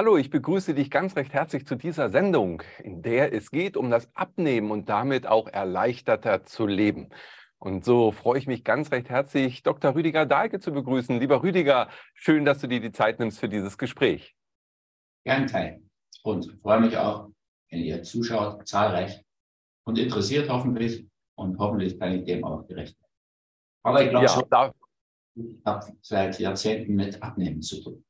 Hallo, ich begrüße dich ganz recht herzlich zu dieser Sendung, in der es geht um das Abnehmen und damit auch erleichterter zu leben. Und so freue ich mich ganz recht herzlich, Dr. Rüdiger Dahlke zu begrüßen. Lieber Rüdiger, schön, dass du dir die Zeit nimmst für dieses Gespräch. Gern Kai. Und freue mich auch, wenn ihr zuschaut, zahlreich und interessiert hoffentlich. Und hoffentlich kann ich dem auch gerecht werden. Aber ich glaube, ja, ich habe seit Jahrzehnten mit Abnehmen zu tun.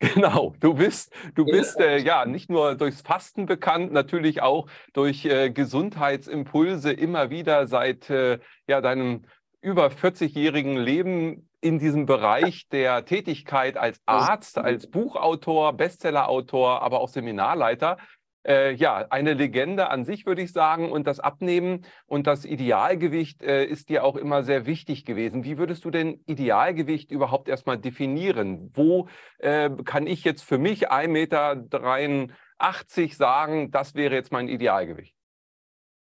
Genau, du bist, du bist äh, ja nicht nur durchs Fasten bekannt, natürlich auch durch äh, Gesundheitsimpulse immer wieder seit äh, ja, deinem über 40-jährigen Leben in diesem Bereich der Tätigkeit als Arzt, als Buchautor, Bestsellerautor, aber auch Seminarleiter äh, ja, eine Legende an sich, würde ich sagen. Und das Abnehmen und das Idealgewicht äh, ist dir auch immer sehr wichtig gewesen. Wie würdest du denn Idealgewicht überhaupt erstmal definieren? Wo äh, kann ich jetzt für mich 1,83 Meter sagen, das wäre jetzt mein Idealgewicht?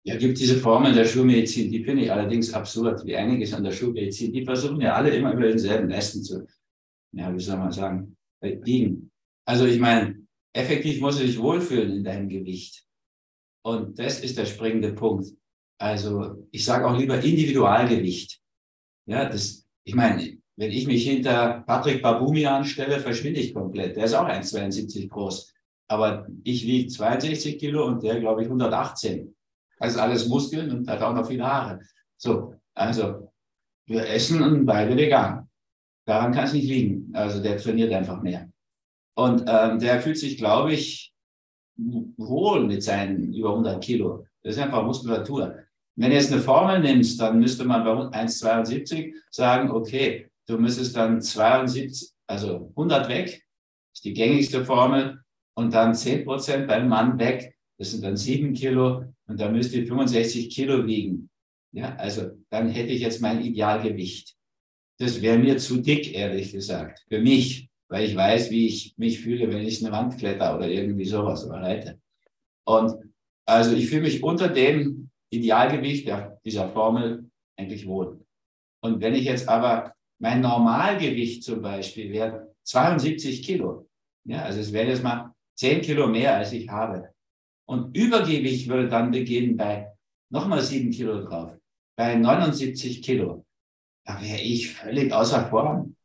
Ja, gibt diese Formel der Schulmedizin, die finde ich allerdings absurd, wie einiges an der Schulmedizin. Die versuchen ja alle immer über denselben Leisten zu, ja, wie soll man sagen, liegen. Also ich meine, effektiv musst du dich wohlfühlen in deinem Gewicht. Und das ist der springende Punkt. Also ich sage auch lieber Individualgewicht. Ja, das, ich meine, wenn ich mich hinter Patrick Babumi anstelle, verschwinde ich komplett. Der ist auch 1,72 groß. Aber ich wiege 62 Kilo und der, glaube ich, 118. Das ist alles Muskeln und hat auch noch viele Haare. So, also wir essen und beide vegan. Daran kann es nicht liegen. Also der trainiert einfach mehr. Und ähm, der fühlt sich, glaube ich, wohl mit seinen über 100 Kilo. Das ist einfach Muskulatur. Wenn du jetzt eine Formel nimmst, dann müsste man bei 1,72 sagen, okay, du müsstest dann 72, also 100 weg, ist die gängigste Formel, und dann 10 Prozent beim Mann weg, das sind dann 7 Kilo, und da müsste 65 Kilo wiegen. Ja, also dann hätte ich jetzt mein Idealgewicht. Das wäre mir zu dick, ehrlich gesagt, für mich weil ich weiß, wie ich mich fühle, wenn ich eine Wand kletter oder irgendwie sowas oder reite. Und also ich fühle mich unter dem Idealgewicht der, dieser Formel eigentlich wohl. Und wenn ich jetzt aber mein Normalgewicht zum Beispiel wäre 72 Kilo, ja, also es wäre jetzt mal 10 Kilo mehr, als ich habe. Und Übergewicht würde dann beginnen bei nochmal 7 Kilo drauf, bei 79 Kilo. Da wäre ich völlig außer Form.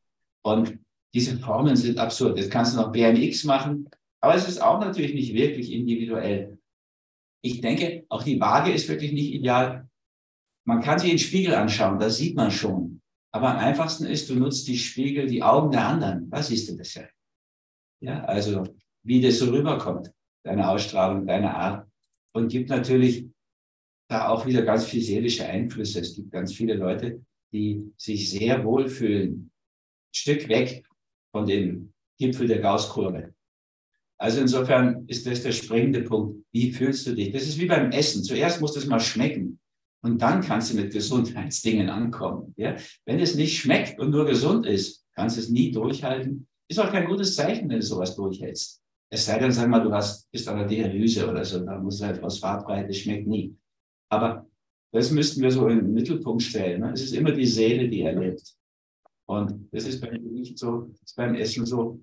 Und diese Formeln sind absurd. Jetzt kannst du noch BMX machen, aber es ist auch natürlich nicht wirklich individuell. Ich denke, auch die Waage ist wirklich nicht ideal. Man kann sich den Spiegel anschauen, da sieht man schon. Aber am einfachsten ist, du nutzt die Spiegel, die Augen der anderen. Da siehst du das ja. Ja, also wie das so rüberkommt, deine Ausstrahlung, deine Art. Und gibt natürlich da auch wieder ganz viel seelische Einflüsse. Es gibt ganz viele Leute, die sich sehr wohlfühlen, Stück weg von dem Gipfel der Gaußkurve. Also insofern ist das der springende Punkt. Wie fühlst du dich? Das ist wie beim Essen. Zuerst muss das mal schmecken. Und dann kannst du mit Gesundheitsdingen ankommen. Ja? Wenn es nicht schmeckt und nur gesund ist, kannst du es nie durchhalten. Ist auch kein gutes Zeichen, wenn du sowas durchhältst. Es sei denn, sag mal, du hast, bist an der Dialyse oder so, da muss halt Phosphatbrei, das schmeckt nie. Aber das müssten wir so in den Mittelpunkt stellen. Ne? Es ist immer die Seele, die erlebt. Und das ist beim nicht so, ist beim Essen so,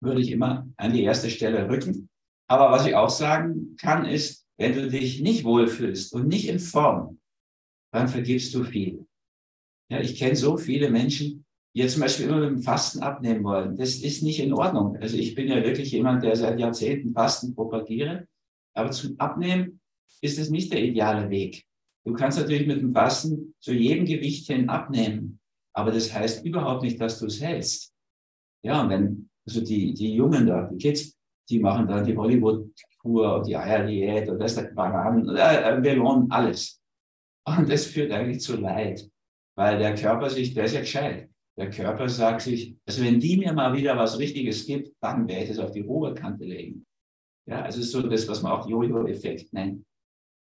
würde ich immer an die erste Stelle rücken. Aber was ich auch sagen kann, ist, wenn du dich nicht wohlfühlst und nicht in Form, dann vergibst du viel. Ja, ich kenne so viele Menschen, die jetzt zum Beispiel immer mit dem Fasten abnehmen wollen. Das ist nicht in Ordnung. Also ich bin ja wirklich jemand, der seit Jahrzehnten Fasten propagiere. Aber zum Abnehmen ist es nicht der ideale Weg. Du kannst natürlich mit dem Fasten zu jedem Gewicht hin abnehmen. Aber das heißt überhaupt nicht, dass du es hältst. Ja, und wenn, also die, die Jungen da, die Kids, die machen dann die Hollywood-Kur und die Eierdiät und das, Bananen, äh, Melon, alles. Und das führt eigentlich zu Leid, weil der Körper sich, der ist ja gescheit. Der Körper sagt sich, also wenn die mir mal wieder was Richtiges gibt, dann werde ich es auf die Oberkante legen. Ja, also ist so das, was man auch Jojo-Effekt nennt.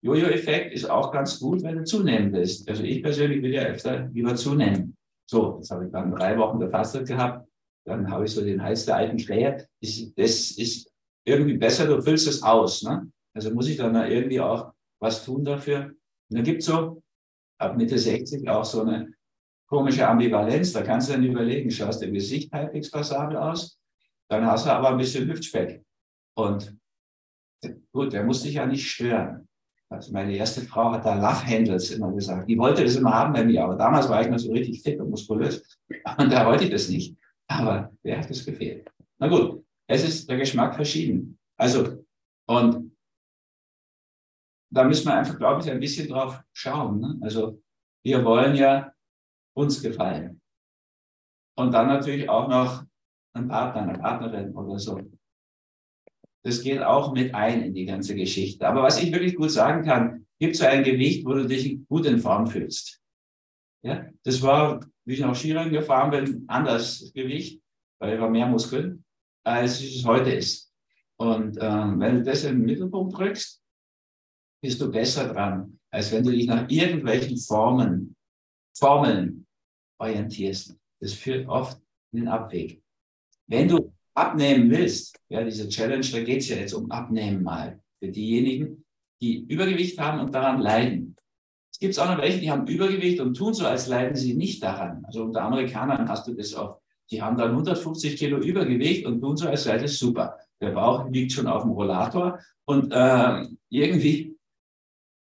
Jojo-Effekt ist auch ganz gut, wenn du zunehmen willst. Also ich persönlich will ja öfter lieber zunehmen. So, jetzt habe ich dann drei Wochen gefastet gehabt. Dann habe ich so den Hals der alten Schläge. Das ist irgendwie besser, du füllst es aus. Ne? Also muss ich dann irgendwie auch was tun dafür. Und dann gibt es so ab Mitte 60 auch so eine komische Ambivalenz. Da kannst du dann überlegen, schaust im Gesicht halbwegs passabel aus? dann hast du aber ein bisschen Hüftspeck. Und gut, der muss dich ja nicht stören. Also meine erste Frau hat da Love Handles immer gesagt. Die wollte das immer haben bei mir, aber damals war ich noch so richtig fit und muskulös. Und da wollte ich das nicht. Aber wer hat das gefehlt? Na gut, es ist der Geschmack verschieden. Also, und da müssen wir einfach, glaube ich, ein bisschen drauf schauen. Ne? Also, wir wollen ja uns gefallen. Und dann natürlich auch noch ein Partner, eine Partnerin oder so. Das geht auch mit ein in die ganze Geschichte. Aber was ich wirklich gut sagen kann, gibt so ein Gewicht, wo du dich gut in Form fühlst. Ja, das war, wie ich noch Skirennen gefahren bin, anders Gewicht, weil ich war mehr Muskeln, als es heute ist. Und ähm, wenn du das in den Mittelpunkt drückst, bist du besser dran, als wenn du dich nach irgendwelchen Formen, Formeln orientierst. Das führt oft in den Abweg. Wenn du abnehmen willst, ja, diese Challenge, da geht es ja jetzt um Abnehmen mal. Für diejenigen, die Übergewicht haben und daran leiden. Es gibt auch noch welche, die haben Übergewicht und tun so, als leiden sie nicht daran. Also unter Amerikanern hast du das auch. Die haben dann 150 Kilo Übergewicht und tun so, als sei das super. Der Bauch liegt schon auf dem Rollator und äh, irgendwie,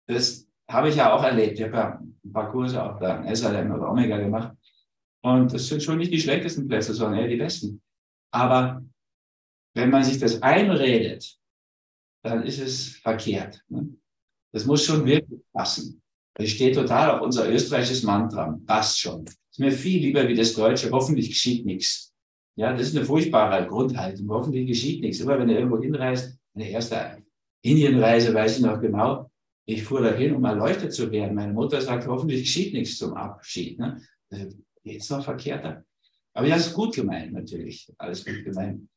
das habe ich ja auch erlebt. Ich habe ja ein paar Kurse auch da in SLM oder Omega gemacht. Und das sind schon nicht die schlechtesten Plätze, sondern eher die besten. Aber wenn man sich das einredet, dann ist es verkehrt. Ne? Das muss schon wirklich passen. Das steht total auf unser österreichisches Mantra. Passt schon. Ist mir viel lieber wie das Deutsche. Hoffentlich geschieht nichts. Ja, das ist eine furchtbare Grundhaltung. Hoffentlich geschieht nichts. Immer wenn du irgendwo hinreist, meine erste Indienreise, weiß ich noch genau, ich fuhr dahin, um erleuchtet zu werden. Meine Mutter sagt, hoffentlich geschieht nichts zum Abschied. Ne? Geht's noch verkehrter? Aber ja, ist gut gemeint, natürlich. Alles gut gemeint.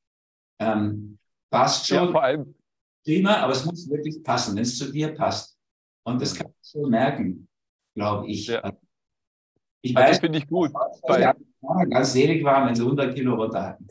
Ähm, passt schon. Ja, vor allem. Prima, aber es muss wirklich passen, wenn es zu dir passt. Und das kann ich so merken, glaube ich. Ja. Ich weiß, das finde ich gut. Weil ganz selig waren, wenn sie 100 Kilo runter hatten.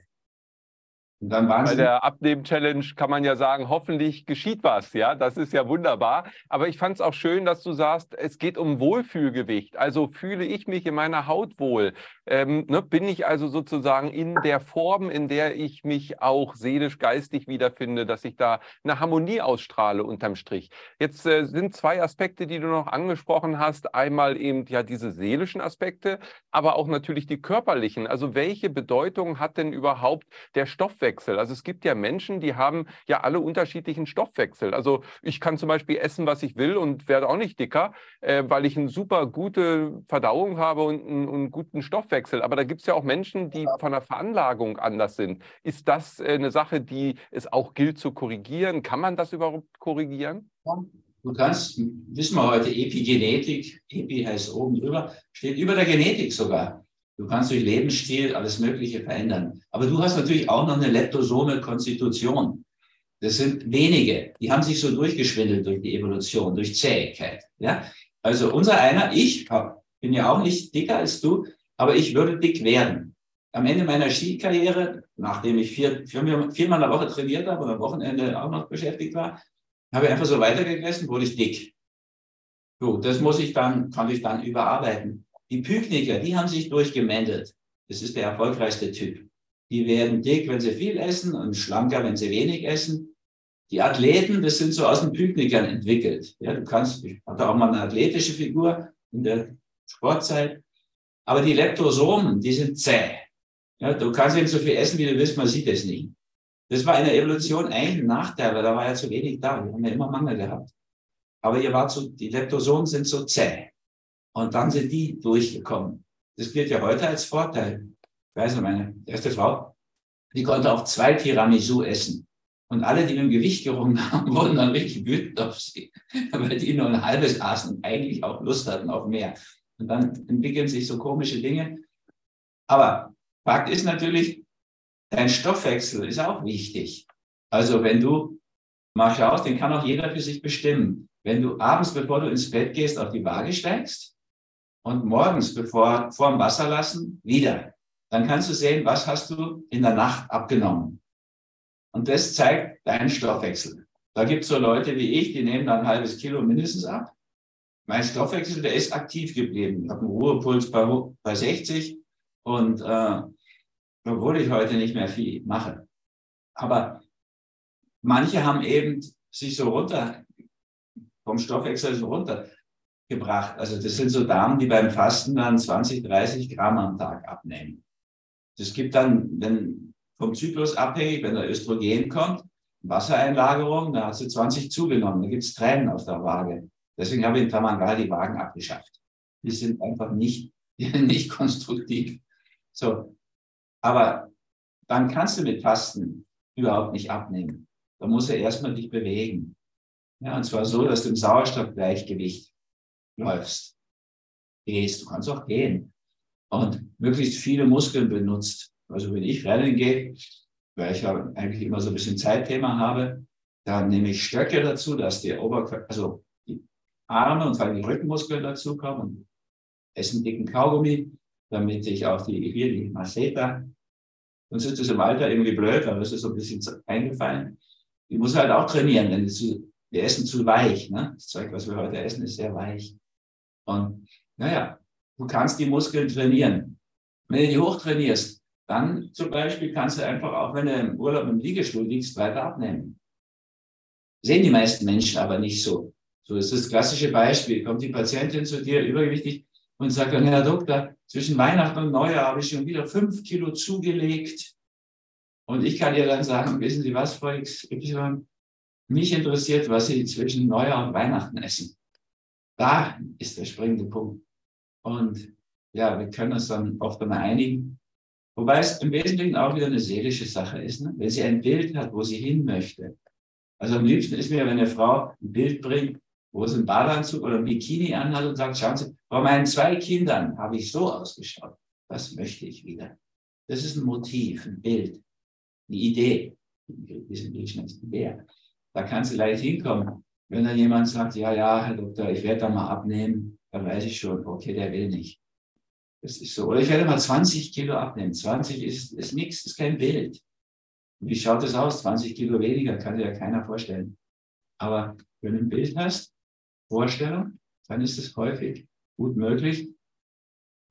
Und dann waren Bei der Abnehmen-Challenge kann man ja sagen, hoffentlich geschieht was. Ja, das ist ja wunderbar. Aber ich fand es auch schön, dass du sagst, es geht um Wohlfühlgewicht. Also fühle ich mich in meiner Haut wohl? Ähm, ne, bin ich also sozusagen in der Form, in der ich mich auch seelisch, geistig wiederfinde, dass ich da eine Harmonie ausstrahle unterm Strich? Jetzt äh, sind zwei Aspekte, die du noch angesprochen hast. Einmal eben ja diese seelischen Aspekte, aber auch natürlich die körperlichen. Also welche Bedeutung hat denn überhaupt der Stoffwechsel? Also es gibt ja Menschen, die haben ja alle unterschiedlichen Stoffwechsel. Also ich kann zum Beispiel essen, was ich will und werde auch nicht dicker, äh, weil ich eine super gute Verdauung habe und einen, einen guten Stoffwechsel. Aber da gibt es ja auch Menschen, die von der Veranlagung anders sind. Ist das äh, eine Sache, die es auch gilt zu korrigieren? Kann man das überhaupt korrigieren? Du kannst, wissen wir heute, Epigenetik, Epi heißt oben drüber, steht über der Genetik sogar. Du kannst durch Lebensstil alles Mögliche verändern. Aber du hast natürlich auch noch eine leptosome Konstitution. Das sind wenige, die haben sich so durchgeschwindelt durch die Evolution, durch Zähigkeit. Ja? Also unser einer, ich bin ja auch nicht dicker als du, aber ich würde dick werden. Am Ende meiner Skikarriere, nachdem ich vier, vier, viermal in der Woche trainiert habe und am Wochenende auch noch beschäftigt war, habe ich einfach so weitergegessen, wurde ich dick. So, das muss ich dann, kann ich dann überarbeiten. Die Pykniker, die haben sich durchgemändelt. Das ist der erfolgreichste Typ. Die werden dick, wenn sie viel essen und schlanker, wenn sie wenig essen. Die Athleten, das sind so aus den Pyknikern entwickelt. Ja, du kannst, ich hatte auch mal eine athletische Figur in der Sportzeit. Aber die Leptosomen, die sind zäh. Ja, du kannst eben so viel essen, wie du willst, man sieht es nicht. Das war in der Evolution eigentlich ein Nachteil, weil da war ja zu wenig da. Wir haben ja immer Mangel gehabt. Aber ihr wart so, die Leptosomen sind so zäh. Und dann sind die durchgekommen. Das gilt ja heute als Vorteil. Ich weiß noch, meine erste Frau, die konnte auch zwei Tiramisu essen. Und alle, die mit dem Gewicht gerungen haben, wurden dann richtig wütend auf sie, weil die nur ein halbes aßen und eigentlich auch Lust hatten auf mehr. Und dann entwickeln sich so komische Dinge. Aber Fakt ist natürlich, dein Stoffwechsel ist auch wichtig. Also wenn du mal schaust, den kann auch jeder für sich bestimmen. Wenn du abends, bevor du ins Bett gehst, auf die Waage steigst, und morgens, bevor vor dem Wasser lassen, wieder. Dann kannst du sehen, was hast du in der Nacht abgenommen. Und das zeigt deinen Stoffwechsel. Da gibt es so Leute wie ich, die nehmen dann ein halbes Kilo mindestens ab. Mein Stoffwechsel, der ist aktiv geblieben. Ich habe einen Ruhepuls bei, bei 60 und äh, obwohl ich heute nicht mehr viel mache. Aber manche haben eben sich so runter, vom Stoffwechsel so runtergebracht. Also das sind so Damen, die beim Fasten dann 20, 30 Gramm am Tag abnehmen. Das gibt dann, wenn vom Zyklus abhängig, wenn der Östrogen kommt, Wassereinlagerung, da hat sie 20 zugenommen. Da gibt es Tränen auf der Waage. Deswegen habe ich in Tamangala die Wagen abgeschafft. Die sind einfach nicht, nicht konstruktiv. So. Aber dann kannst du mit Fasten überhaupt nicht abnehmen. Da muss er erstmal dich bewegen. Ja, und zwar so, dass du im Sauerstoffgleichgewicht läufst, gehst. Du kannst auch gehen und möglichst viele Muskeln benutzt. Also wenn ich rennen gehe, weil ich ja eigentlich immer so ein bisschen Zeitthema habe, dann nehme ich Stöcke dazu, dass die Oberkörper, also Arme und vor allem die Rückenmuskeln dazu kommen und esse einen dicken Kaugummi, damit ich auch die, hier die Maceta, sonst ist es im Alter irgendwie blöd, aber es ist so ein bisschen eingefallen. Die muss halt auch trainieren, denn zu, wir essen zu weich. Ne? Das Zeug, was wir heute essen, ist sehr weich. Und naja, du kannst die Muskeln trainieren. Wenn du die hochtrainierst, dann zum Beispiel kannst du einfach auch, wenn du im Urlaub im Liegestuhl liegst, weiter abnehmen. Sehen die meisten Menschen aber nicht so. So ist das klassische Beispiel. Kommt die Patientin zu dir übergewichtig und sagt dann, Herr Doktor, zwischen Weihnachten und Neujahr habe ich schon wieder fünf Kilo zugelegt. Und ich kann ihr dann sagen, wissen Sie was, Frau XY, mich interessiert, was Sie zwischen Neujahr und Weihnachten essen. Da ist der springende Punkt. Und ja, wir können uns dann oft einmal einigen. Wobei es im Wesentlichen auch wieder eine seelische Sache ist. Ne? Wenn sie ein Bild hat, wo sie hin möchte. Also am liebsten ist mir, wenn eine Frau ein Bild bringt, wo sie einen Badeanzug oder Bikini anhat und sagt, schauen Sie, bei meinen zwei Kindern habe ich so ausgeschaut. Das möchte ich wieder. Das ist ein Motiv, ein Bild, eine Idee. Da kann sie leicht hinkommen. Wenn dann jemand sagt, ja, ja, Herr Doktor, ich werde da mal abnehmen, dann weiß ich schon, okay, der will nicht. Das ist so. Oder ich werde mal 20 Kilo abnehmen. 20 ist, ist nichts, ist kein Bild. Wie schaut das aus? 20 Kilo weniger, kann dir ja keiner vorstellen. Aber wenn du ein Bild hast, Vorstellung, dann ist es häufig gut möglich.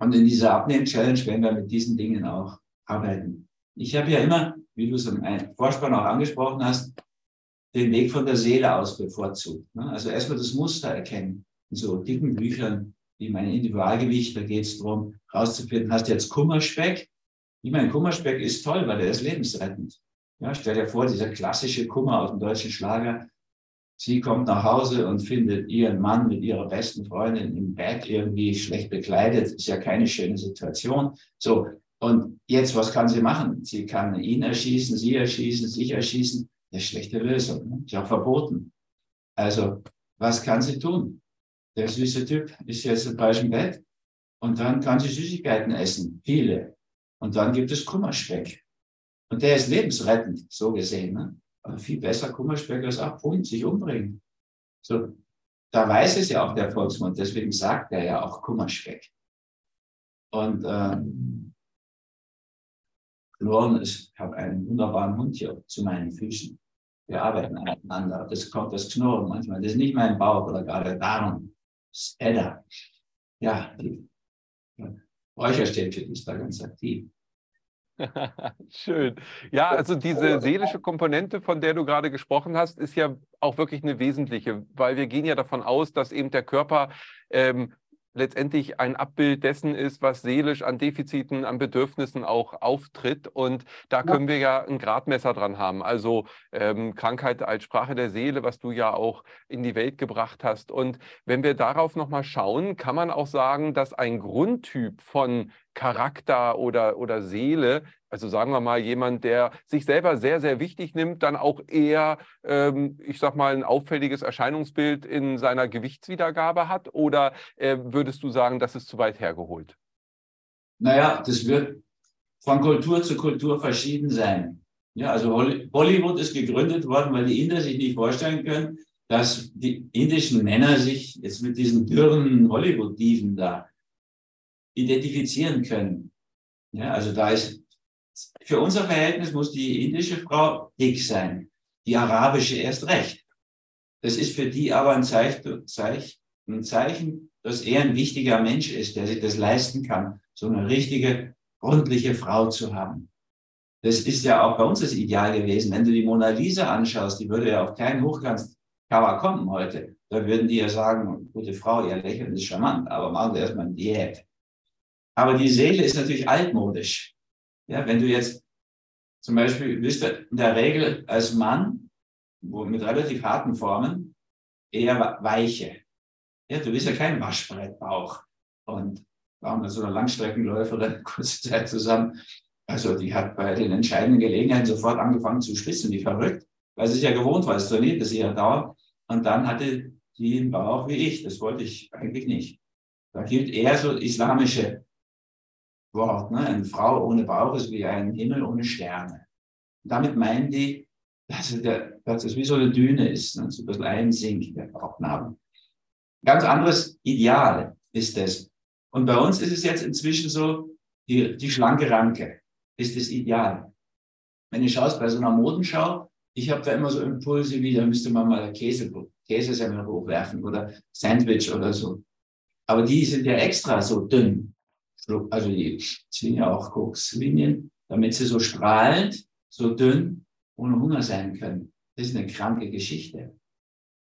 Und in dieser Abnehmen-Challenge werden wir mit diesen Dingen auch arbeiten. Ich habe ja immer, wie du es im Vorspann auch angesprochen hast, den Weg von der Seele aus bevorzugt. Ne? Also erstmal das Muster erkennen. In so dicken Büchern wie mein Individualgewicht, da geht es darum, rauszufinden, hast du jetzt Kummerspeck? Ich meine, Kummerspeck ist toll, weil der ist lebensrettend. Ja, stell dir vor, dieser klassische Kummer aus dem deutschen Schlager. Sie kommt nach Hause und findet ihren Mann mit ihrer besten Freundin im Bett irgendwie schlecht bekleidet. Ist ja keine schöne Situation. So. Und jetzt, was kann sie machen? Sie kann ihn erschießen, sie erschießen, sich erschießen. Das ist schlechte Lösung. Ne? Ist auch verboten. Also, was kann sie tun? der süße Typ ist jetzt im falschen Bett und dann kann sie Süßigkeiten essen, viele. Und dann gibt es Kummerspeck. Und der ist lebensrettend, so gesehen. Ne? Aber viel besser Kummerspeck als abholen, sich umbringen. So, da weiß es ja auch der Volksmund, deswegen sagt er ja auch Kummerspeck. Und ähm, Knurren ist, ich habe einen wunderbaren Hund hier zu meinen Füßen. Wir arbeiten aneinander. Das kommt das Knurren manchmal. Das ist nicht mein Bauch oder gerade Darm. Edda. Ja, die Räucherstäbchen ist da ganz aktiv. Schön. Ja, also diese seelische Komponente, von der du gerade gesprochen hast, ist ja auch wirklich eine wesentliche, weil wir gehen ja davon aus, dass eben der Körper ähm, letztendlich ein Abbild dessen ist, was seelisch an Defiziten, an Bedürfnissen auch auftritt. Und da können wir ja ein Gradmesser dran haben. Also ähm, Krankheit als Sprache der Seele, was du ja auch in die Welt gebracht hast. Und wenn wir darauf nochmal schauen, kann man auch sagen, dass ein Grundtyp von Charakter oder, oder Seele also sagen wir mal, jemand, der sich selber sehr, sehr wichtig nimmt, dann auch eher, ähm, ich sag mal, ein auffälliges Erscheinungsbild in seiner Gewichtswiedergabe hat? Oder äh, würdest du sagen, das ist zu weit hergeholt? Naja, das wird von Kultur zu Kultur verschieden sein. Ja, also Bollywood ist gegründet worden, weil die Inder sich nicht vorstellen können, dass die indischen Männer sich jetzt mit diesen dürren Hollywood-Dieven da identifizieren können. Ja, also da ist für unser Verhältnis muss die indische Frau dick sein, die arabische erst recht. Das ist für die aber ein Zeichen, ein Zeichen, dass er ein wichtiger Mensch ist, der sich das leisten kann, so eine richtige, ordentliche Frau zu haben. Das ist ja auch bei uns das Ideal gewesen. Wenn du die Mona Lisa anschaust, die würde ja auf keinen Hochglanzcover kommen heute. Da würden die ja sagen, gute Frau, ihr Lächeln ist charmant, aber machen Sie erstmal eine Diät. Aber die Seele ist natürlich altmodisch. Ja, wenn du jetzt zum Beispiel, bist in der Regel als Mann, wo, mit relativ harten Formen, eher weiche. Ja, du bist ja kein Waschbrettbauch. Und waren so einer Langstreckenläuferin kurze Zeit zusammen. Also die hat bei den entscheidenden Gelegenheiten sofort angefangen zu spitzen, wie verrückt, weil sie es ja gewohnt war, es trainiert es ja dauernd. Und dann hatte die einen Bauch wie ich. Das wollte ich eigentlich nicht. Da gilt eher so islamische Wort. Ne? Eine Frau ohne Bauch ist wie ein Himmel ohne Sterne. Und damit meinen die, dass, der, dass es wie so eine Düne ist, ne? so ein bisschen einsinkt, der Bauchnabel. Ganz anderes Ideal ist es. Und bei uns ist es jetzt inzwischen so, die, die schlanke Ranke ist das Ideal. Wenn du schaust bei so einer Modenschau, ich habe da immer so Impulse wie, da müsste man mal Käse, Käsesemmel hochwerfen oder Sandwich oder so. Aber die sind ja extra so dünn. Also die ziehen ja auch Kokslinien, damit sie so strahlend, so dünn, ohne Hunger sein können. Das ist eine kranke Geschichte.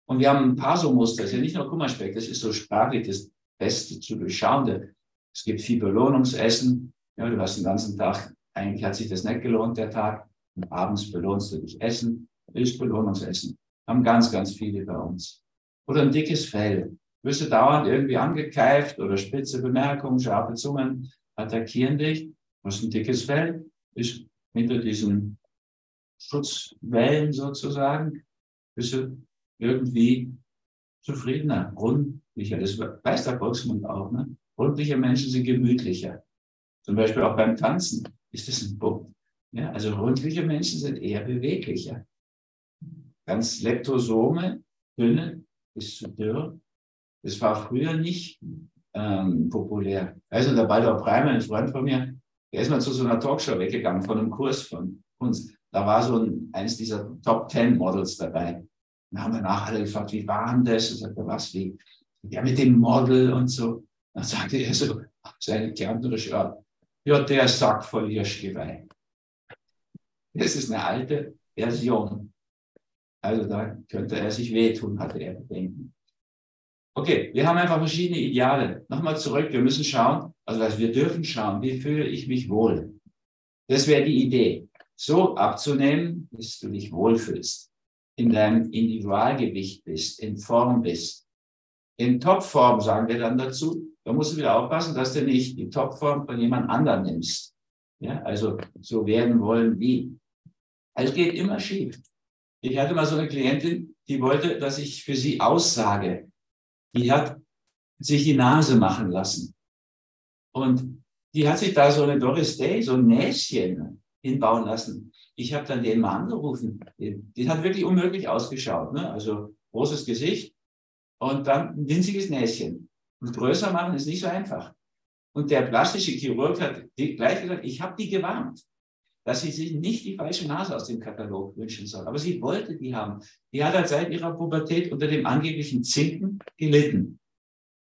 Und wir haben ein paar so Muster. Das ist ja nicht nur Kummerspeck, das ist so sprachlich das Beste zu durchschauende. Es gibt viel Belohnungsessen. Ja, du hast den ganzen Tag, eigentlich hat sich das nicht gelohnt, der Tag. Und abends belohnst du dich Essen, ist Belohnungsessen. Haben ganz, ganz viele bei uns. Oder ein dickes Fell. Wirst du dauernd irgendwie angekeift oder spitze Bemerkungen, scharfe Zungen attackieren dich. Du hast ein dickes Fell, ist hinter diesen Schutzwellen sozusagen, bist du irgendwie zufriedener, rundlicher. Das weiß der Volksmund auch. Ne? Rundliche Menschen sind gemütlicher. Zum Beispiel auch beim Tanzen ist das ein Punkt. Ja, also rundliche Menschen sind eher beweglicher. Ganz Leptosome, dünne, bis zu dürr. Das war früher nicht ähm, populär. Also der Baldur Breimer, ein Freund von mir, der ist mal zu so einer Talkshow weggegangen von einem Kurs von uns. Da war so ein, eines dieser Top Ten Models dabei. Dann haben wir nachher gefragt, wie war denn das? Und sagte, was, wie? Ja, mit dem Model und so. Dann sagte er so, seine kärntnerische Art, ja, der Sack voll Hirschgeweih. Das ist eine alte Version. Also da könnte er sich wehtun, hatte er Bedenken. Okay, wir haben einfach verschiedene Ideale. Nochmal zurück, wir müssen schauen, also wir dürfen schauen, wie fühle ich mich wohl. Das wäre die Idee. So abzunehmen, bis du dich wohlfühlst, in deinem Individualgewicht bist, in Form bist. In Topform sagen wir dann dazu, da musst du wieder aufpassen, dass du nicht die Topform von jemand anderem nimmst. Ja, also so werden wollen wie. Es geht immer schief. Ich hatte mal so eine Klientin, die wollte, dass ich für sie aussage. Die hat sich die Nase machen lassen. Und die hat sich da so eine Doris Day, so ein Näschen hinbauen lassen. Ich habe dann den mal angerufen. Die, hat wirklich unmöglich ausgeschaut. Ne? Also großes Gesicht und dann ein winziges Näschen. Und größer machen ist nicht so einfach. Und der plastische Chirurg hat gleich gesagt, ich habe die gewarnt dass sie sich nicht die falsche Nase aus dem Katalog wünschen soll. Aber sie wollte die haben. Die hat halt seit ihrer Pubertät unter dem angeblichen Zinken gelitten.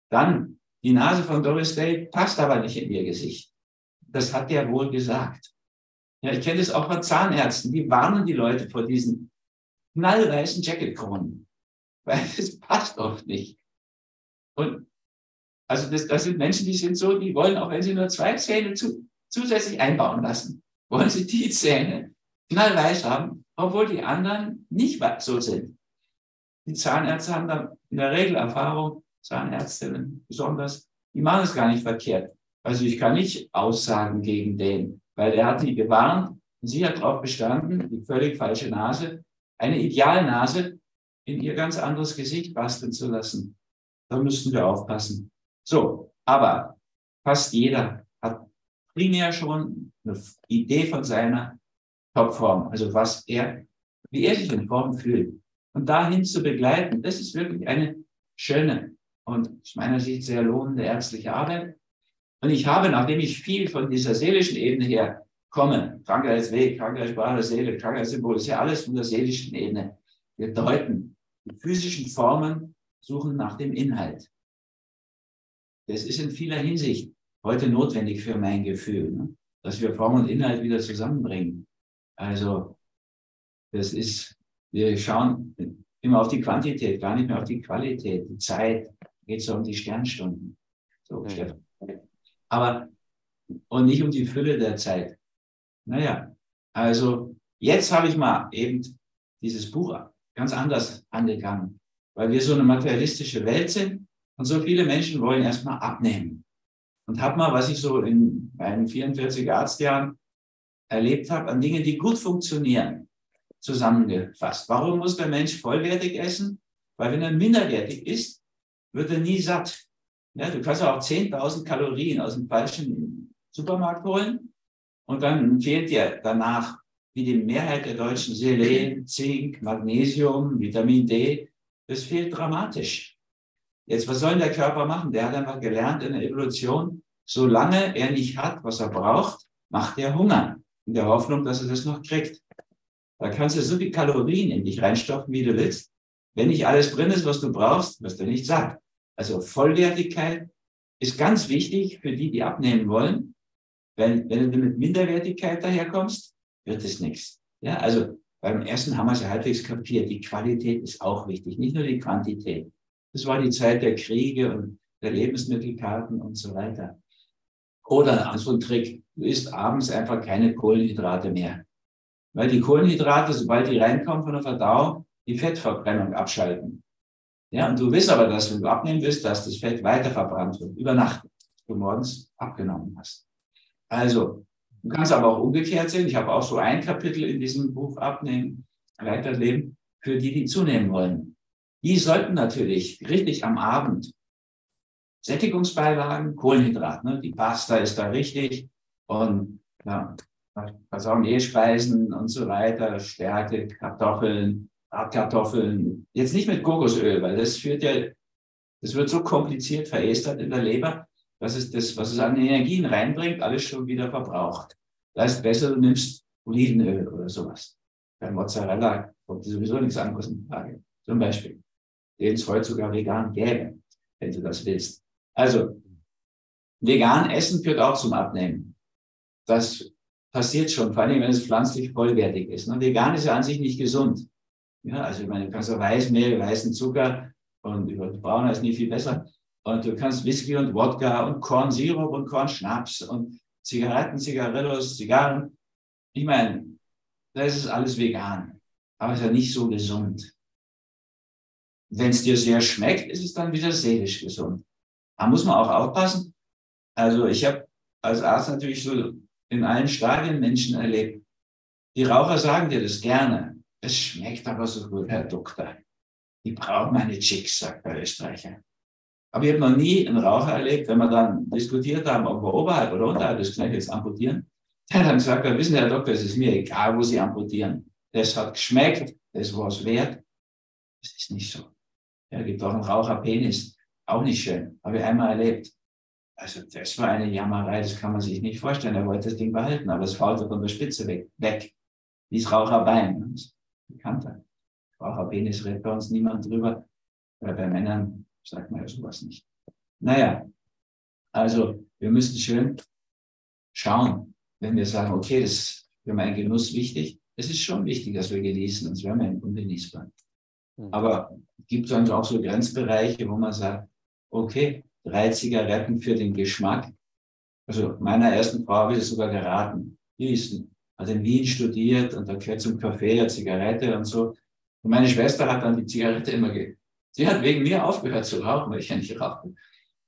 Dann, die Nase von Doris Day passt aber nicht in ihr Gesicht. Das hat der wohl gesagt. Ja, ich kenne das auch von Zahnärzten. Die warnen die Leute vor diesen knallweißen Jacketkronen. Weil das passt oft nicht. Und also das, das sind Menschen, die sind so, die wollen, auch wenn sie nur zwei Zähne zu, zusätzlich einbauen lassen, wollen sie die Zähne knallweiß haben, obwohl die anderen nicht so sind. Die Zahnärzte haben da in der Regel Erfahrung, Zahnärztinnen besonders, die machen es gar nicht verkehrt. Also ich kann nicht aussagen gegen den, weil er hat die gewarnt und sie hat darauf bestanden, die völlig falsche Nase, eine Idealnase in ihr ganz anderes Gesicht basteln zu lassen. Da müssten wir aufpassen. So, aber fast jeder primär schon eine Idee von seiner Topform, also was er, wie er sich in Form fühlt. Und dahin zu begleiten, das ist wirklich eine schöne und aus meiner Sicht sehr lohnende ärztliche Arbeit. Und ich habe, nachdem ich viel von dieser seelischen Ebene her komme, Krankheitsweg, Krankheitssprache, Seele, Krankheitssymbol, ist ja alles von der seelischen Ebene. Wir deuten, die physischen Formen suchen nach dem Inhalt. Das ist in vieler Hinsicht heute notwendig für mein Gefühl, ne? dass wir Form und Inhalt wieder zusammenbringen. Also, das ist, wir schauen immer auf die Quantität, gar nicht mehr auf die Qualität, die Zeit. Geht so um die Sternstunden. So, mhm. Aber, und nicht um die Fülle der Zeit. Naja, also jetzt habe ich mal eben dieses Buch ganz anders angegangen, weil wir so eine materialistische Welt sind und so viele Menschen wollen erstmal abnehmen. Und habe mal, was ich so in meinen 44 Arztjahren erlebt habe, an Dingen, die gut funktionieren, zusammengefasst. Warum muss der Mensch vollwertig essen? Weil wenn er minderwertig isst, wird er nie satt. Ja, du kannst auch 10.000 Kalorien aus dem falschen Supermarkt holen und dann fehlt dir danach, wie die Mehrheit der Deutschen, Selen, Zink, Magnesium, Vitamin D. Das fehlt dramatisch. Jetzt, was soll der Körper machen? Der hat einfach gelernt in der Evolution, solange er nicht hat, was er braucht, macht er Hunger. In der Hoffnung, dass er das noch kriegt. Da kannst du so viel Kalorien in dich reinstopfen, wie du willst. Wenn nicht alles drin ist, was du brauchst, wirst du nicht satt. Also Vollwertigkeit ist ganz wichtig für die, die abnehmen wollen. Wenn, wenn du mit Minderwertigkeit daherkommst, wird es nichts. Ja, also beim ersten haben wir es ja halbwegs kapiert. Die Qualität ist auch wichtig, nicht nur die Quantität. Das war die Zeit der Kriege und der Lebensmittelkarten und so weiter. Oder so ein Trick, du isst abends einfach keine Kohlenhydrate mehr. Weil die Kohlenhydrate, sobald die reinkommen von der Verdauung, die Fettverbrennung abschalten. Ja, und du willst aber, dass wenn du abnehmen willst, dass das Fett weiter verbrannt wird, über Nacht, du morgens abgenommen hast. Also, du kannst aber auch umgekehrt sehen. Ich habe auch so ein Kapitel in diesem Buch Abnehmen, Weiterleben, für die, die zunehmen wollen. Die sollten natürlich richtig am Abend Sättigungsbeilagen, Kohlenhydrat, ne? die Pasta ist da richtig und ja, auch E-Speisen und so weiter, Stärke, Kartoffeln, Hartkartoffeln. Jetzt nicht mit Kokosöl, weil das führt ja, das wird so kompliziert verästert in der Leber, dass es das, was es an Energien reinbringt, alles schon wieder verbraucht. Da ist besser, du nimmst Olivenöl oder sowas. Bei Mozzarella kommt sowieso nichts anderes in Frage. Zum Beispiel, den es heute sogar vegan gäbe, wenn du das willst. Also, vegan essen führt auch zum Abnehmen. Das passiert schon, vor allem wenn es pflanzlich vollwertig ist. Und vegan ist ja an sich nicht gesund. Ja, also ich meine, du kannst ja Weißmehl, weißen Zucker und über Brauner ist nie viel besser. Und du kannst Whisky und Wodka und Kornsirup und Kornschnaps und Zigaretten, Zigarillos, Zigarren. Ich meine, das ist alles vegan, aber es ist ja nicht so gesund. Wenn es dir sehr schmeckt, ist es dann wieder seelisch gesund. Da muss man auch aufpassen. Also ich habe als Arzt natürlich so in allen Stadien Menschen erlebt. Die Raucher sagen dir das gerne. Es schmeckt aber so gut, Herr Doktor. Die brauchen meine Chicks, sagt der Österreicher. Aber ich habe noch nie einen Raucher erlebt, wenn wir dann diskutiert haben, ob wir oberhalb oder unterhalb des Knöchels amputieren. Der dann sagt, er, wissen Sie, Herr Doktor, es ist mir egal, wo Sie amputieren. Das hat geschmeckt, das war es wert. Das ist nicht so. Er gibt auch einen Raucherpenis. Auch nicht schön. Habe ich einmal erlebt. Also das war eine Jammerei, das kann man sich nicht vorstellen. Er wollte das Ding behalten, aber es faulte von der Spitze weg. weg. Wie das Raucherbein. Das bekannter. Raucherpenis redet bei uns niemand drüber. Weil bei Männern sagt man ja sowas nicht. Naja, also wir müssen schön schauen, wenn wir sagen, okay, das ist für meinen Genuss wichtig. Es ist schon wichtig, dass wir genießen, sonst wären wir ungenießbar. Mhm. Aber es gibt dann auch so Grenzbereiche, wo man sagt, okay, drei Zigaretten für den Geschmack. Also meiner ersten Frau habe ich es sogar geraten. Die ist, hat in Wien studiert und da gehört zum Kaffee eine Zigarette und so. Und meine Schwester hat dann die Zigarette immer ge Sie hat wegen mir aufgehört zu rauchen, weil ich ja nicht rauche.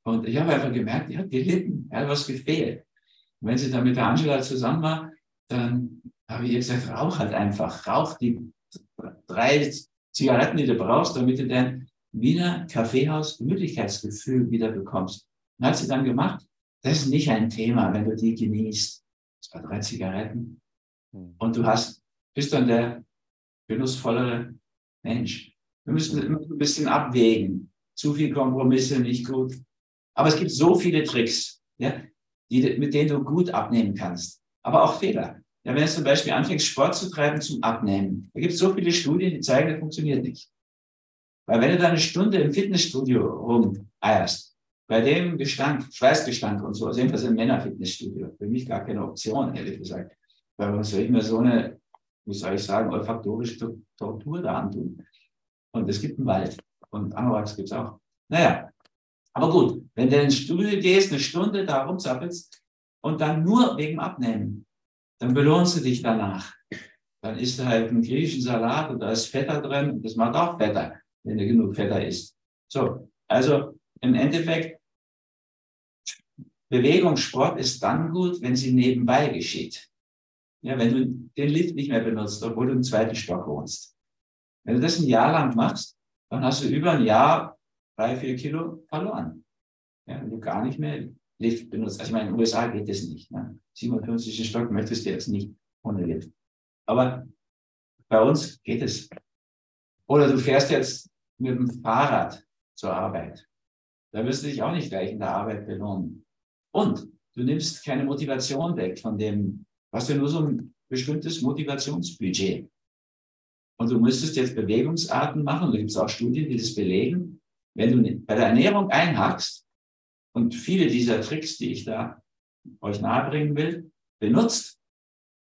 Und ich habe einfach gemerkt, die hat gelitten, hat was gefehlt. Und wenn sie dann mit der Angela zusammen war, dann habe ich ihr gesagt, rauch halt einfach, rauch die drei Zigaretten, die du brauchst, damit du dein Wiener Kaffeehaus Gemütlichkeitsgefühl wieder bekommst. Und hat sie dann gemacht, das ist nicht ein Thema, wenn du die genießt. Das war drei Zigaretten. Hm. Und du hast, bist dann der genussvollere Mensch. Wir müssen immer ein bisschen abwägen. Zu viel Kompromisse, nicht gut. Aber es gibt so viele Tricks, ja, die, mit denen du gut abnehmen kannst. Aber auch Fehler. Ja, wenn du zum Beispiel anfängst, Sport zu treiben zum Abnehmen, da gibt es so viele Studien, die zeigen, das funktioniert nicht. Weil wenn du da eine Stunde im Fitnessstudio rumeierst, bei dem Gestank, Schweißgestank und so, jedenfalls im Männerfitnessstudio, für mich gar keine Option, ehrlich gesagt. Weil was soll ich mir so eine wie soll ich sagen, olfaktorische Tortur da antun. Und es gibt einen Wald. Und Anoraks gibt es auch. Naja, aber gut, wenn du ins Studio gehst, eine Stunde da rumzappelst und dann nur wegen Abnehmen, dann belohnst du dich danach. Dann isst du halt einen griechischen Salat und da ist Fetter drin und das macht auch Fetter, wenn du genug Fetter isst. So, also im Endeffekt, Bewegung, Sport ist dann gut, wenn sie nebenbei geschieht. Ja, wenn du den Lift nicht mehr benutzt, obwohl du im zweiten Stock wohnst. Wenn du das ein Jahr lang machst, dann hast du über ein Jahr drei, vier Kilo verloren. Ja, wenn du gar nicht mehr Lift benutzt. Also ich meine, in den USA geht das nicht. Ne? 57. Stock möchtest du jetzt nicht ohne Lift. Aber bei uns geht es. Oder du fährst jetzt mit dem Fahrrad zur Arbeit. Da wirst du dich auch nicht gleich in der Arbeit belohnen. Und du nimmst keine Motivation weg von dem, was du nur so ein bestimmtes Motivationsbudget. Und du müsstest jetzt Bewegungsarten machen, da gibt es auch Studien, die das belegen. Wenn du bei der Ernährung einhackst und viele dieser Tricks, die ich da euch nahebringen will, benutzt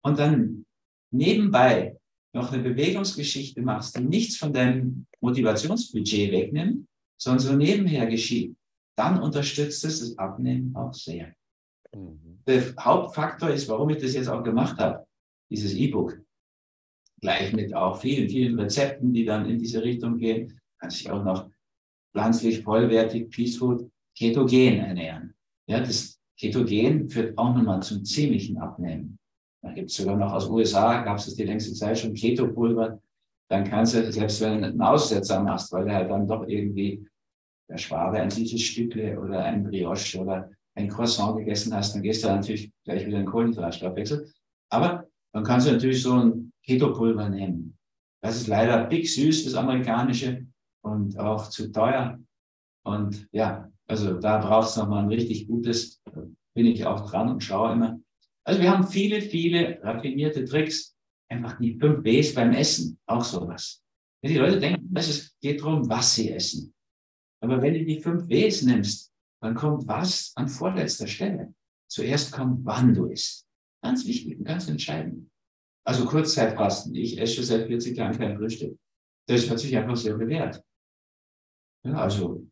und dann nebenbei noch eine Bewegungsgeschichte machst, die nichts von deinem Motivationsbudget wegnimmt, sondern so nebenher geschieht, dann unterstützt es das Abnehmen auch sehr. Mhm. Der Hauptfaktor ist, warum ich das jetzt auch gemacht habe, dieses E-Book. Gleich mit auch vielen, vielen Rezepten, die dann in diese Richtung gehen. Kann sich auch noch pflanzlich, vollwertig, Peace Food, ketogen ernähren. Ja, das Ketogen führt auch nochmal zum ziemlichen Abnehmen. Da gibt es sogar noch aus USA, gab es die längste Zeit schon Ketopulver. Dann kannst du, selbst wenn du einen Aussetzer machst, weil du halt dann doch irgendwie der Schwabe ein süßes Stückle oder ein Brioche oder ein Croissant gegessen hast, dann gehst du natürlich gleich wieder in den Kohlenhydratstoffwechsel. Aber dann kannst du natürlich so ein Ketopulver nehmen. Das ist leider big süß, das amerikanische, und auch zu teuer. Und ja, also da brauchst du nochmal ein richtig gutes, bin ich auch dran und schaue immer. Also wir haben viele, viele raffinierte Tricks. Einfach die fünf Ws beim Essen, auch sowas. Wenn die Leute denken, es geht darum, was sie essen. Aber wenn du die fünf Ws nimmst, dann kommt was an vorletzter Stelle. Zuerst kommt, wann du isst. Ganz wichtig und ganz entscheidend. Also Kurzzeitfasten. Ich esse seit 40 Jahren kein Frühstück. Das hat sich einfach sehr bewährt. Ja, also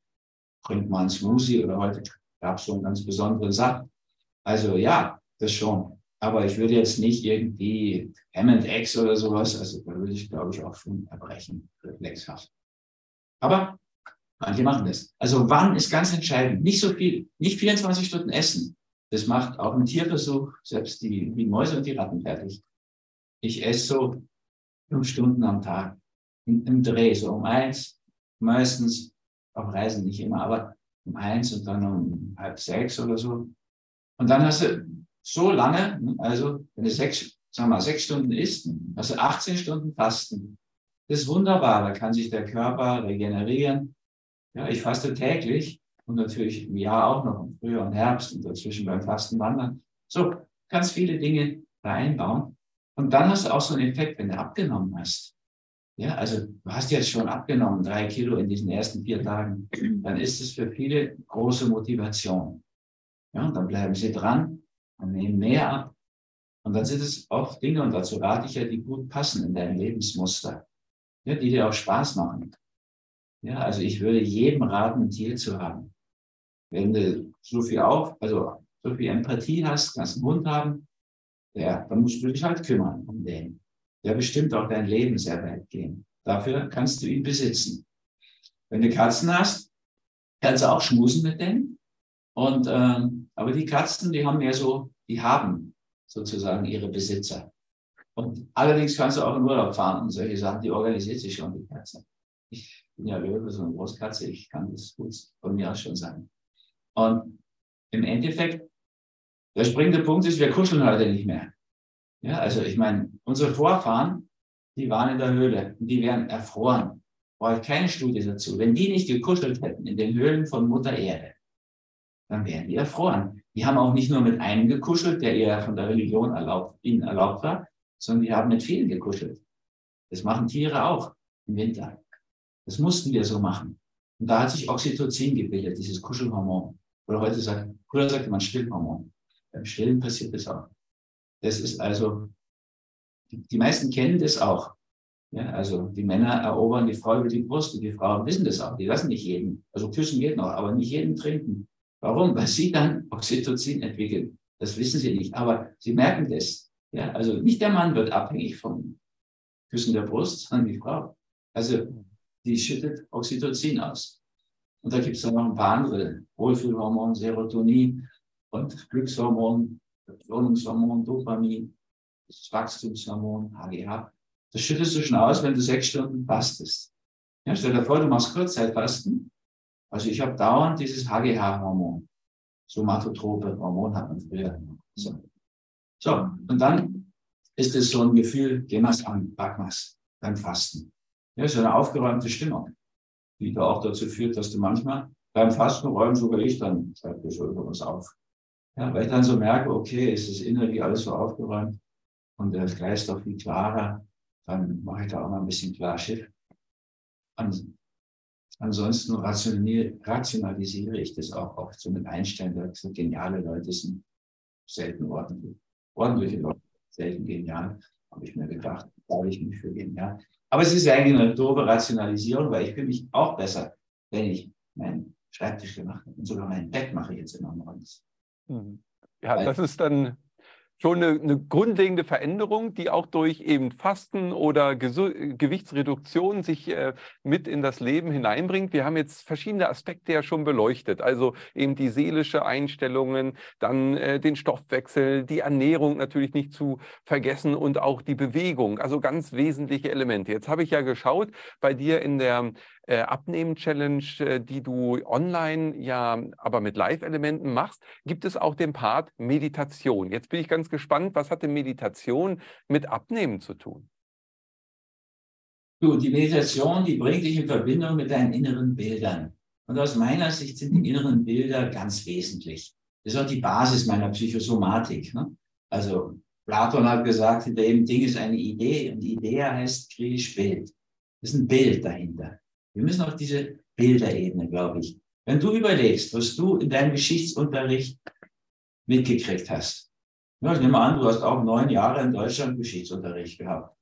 trinkt man einen Smoothie oder heute gab es so einen ganz besonderen Saft. Also ja, das schon. Aber ich würde jetzt nicht irgendwie M and X oder sowas, also da würde ich, glaube ich, auch schon erbrechen, reflexhaft. Aber manche machen das. Also wann ist ganz entscheidend. Nicht so viel, nicht 24 Stunden essen. Das macht auch ein Tierversuch, selbst die, die Mäuse und die Ratten fertig. Ich esse so fünf Stunden am Tag im, im Dreh, so um eins, meistens auf Reisen nicht immer, aber um eins und dann um halb sechs oder so. Und dann hast du so lange, also wenn du sechs, sagen wir mal, sechs Stunden isst, hast du 18 Stunden Fasten. Das ist wunderbar, da kann sich der Körper regenerieren. Ja, ich faste täglich und natürlich im Jahr auch noch im Frühjahr und Herbst und dazwischen beim Fasten wandern. So, ganz viele Dinge da einbauen. Und dann hast du auch so einen Effekt, wenn du abgenommen hast. Ja, also du hast jetzt schon abgenommen, drei Kilo in diesen ersten vier Tagen. Dann ist es für viele große Motivation. Ja, dann bleiben sie dran und nehmen mehr ab. Und dann sind es oft Dinge, und dazu rate ich ja, die gut passen in dein Lebensmuster. Ja, die dir auch Spaß machen. Ja, also ich würde jedem raten, ein Tier zu haben. Wenn du so viel auf, also so viel Empathie hast, kannst einen Hund haben, ja, dann musst du dich halt kümmern um den der bestimmt auch dein Leben sehr weit gehen. Dafür kannst du ihn besitzen. Wenn du Katzen hast, kannst du auch schmusen mit denen. Und, ähm, aber die Katzen, die haben mehr so, die haben sozusagen ihre Besitzer. Und allerdings kannst du auch in Urlaub fahren und solche Sachen, die organisiert sich schon die Katze. Ich bin ja Löwe, so eine Großkatze, ich kann das gut von mir aus schon sagen. Und im Endeffekt, der springende Punkt ist, wir kuscheln heute nicht mehr. Ja, also ich meine, unsere Vorfahren, die waren in der Höhle und die wären erfroren. Brauche ich keine Studie dazu. Wenn die nicht gekuschelt hätten in den Höhlen von Mutter Erde, dann wären die erfroren. Die haben auch nicht nur mit einem gekuschelt, der eher von der Religion erlaubt, ihnen erlaubt war, sondern die haben mit vielen gekuschelt. Das machen Tiere auch im Winter. Das mussten wir so machen. Und da hat sich Oxytocin gebildet, dieses Kuschelhormon. Oder heute sagt, früher sagte man Stillhormon. Beim Stillen passiert das auch. Das ist also die meisten kennen das auch. Ja, also die Männer erobern die Frau über die Brust und die Frauen wissen das auch. Die lassen nicht jeden. Also küssen geht noch, aber nicht jeden trinken. Warum? Weil sie dann Oxytocin entwickeln. Das wissen sie nicht, aber sie merken das. Ja, also nicht der Mann wird abhängig vom Küssen der Brust, sondern die Frau. Also die schüttet Oxytocin aus. Und da gibt es dann noch ein paar andere Wohlfühlhormone, Serotonin und Glückshormon, Belohnungshormon, Dopamin, das Wachstumshormon, HGH. Das schüttest du schon aus, wenn du sechs Stunden fastest. Ja, stell dir vor, du machst Kurzzeitfasten. Also ich habe dauernd dieses HGH-Hormon. Somatotrope Hormon hat man früher. So. so, und dann ist es so ein Gefühl, geh mal an, pack mal beim Fasten. Ja, so eine aufgeräumte Stimmung, die da auch dazu führt, dass du manchmal beim Fasten räumen sogar ich dann, schreibe dir schon irgendwas auf. Ja, weil ich dann so merke, okay, es ist innerlich alles so aufgeräumt und der Geist auch viel klarer dann mache ich da auch mal ein bisschen Klarschiff. ansonsten rationalisiere ich das auch oft so mit Einstein, der so geniale Leute sind selten ordentlich. Ordentliche Leute, selten genial, habe ich mir gedacht, brauche ich mich für genial. Aber es ist eigentlich eine doofe Rationalisierung, weil ich fühle mich auch besser, wenn ich meinen Schreibtisch gemacht habe. Und sogar mein Bett mache ich jetzt immer morgens. Mhm. Ja, das ist dann schon eine, eine, grundlegende Veränderung, die auch durch eben Fasten oder Gesu Gewichtsreduktion sich äh, mit in das Leben hineinbringt. Wir haben jetzt verschiedene Aspekte ja schon beleuchtet, also eben die seelische Einstellungen, dann äh, den Stoffwechsel, die Ernährung natürlich nicht zu vergessen und auch die Bewegung, also ganz wesentliche Elemente. Jetzt habe ich ja geschaut bei dir in der äh, Abnehmen-Challenge, äh, die du online ja aber mit Live-Elementen machst, gibt es auch den Part Meditation. Jetzt bin ich ganz gespannt, was hat denn Meditation mit Abnehmen zu tun? Du, die Meditation, die bringt dich in Verbindung mit deinen inneren Bildern. Und aus meiner Sicht sind die inneren Bilder ganz wesentlich. Das ist auch die Basis meiner Psychosomatik. Ne? Also Platon hat gesagt, hinter jedem Ding ist eine Idee und die Idee heißt griechisch Bild. Das ist ein Bild dahinter. Wir müssen auf diese Bilderebene, glaube ich. Wenn du überlegst, was du in deinem Geschichtsunterricht mitgekriegt hast. Ja, ich nehme an, du hast auch neun Jahre in Deutschland Geschichtsunterricht gehabt.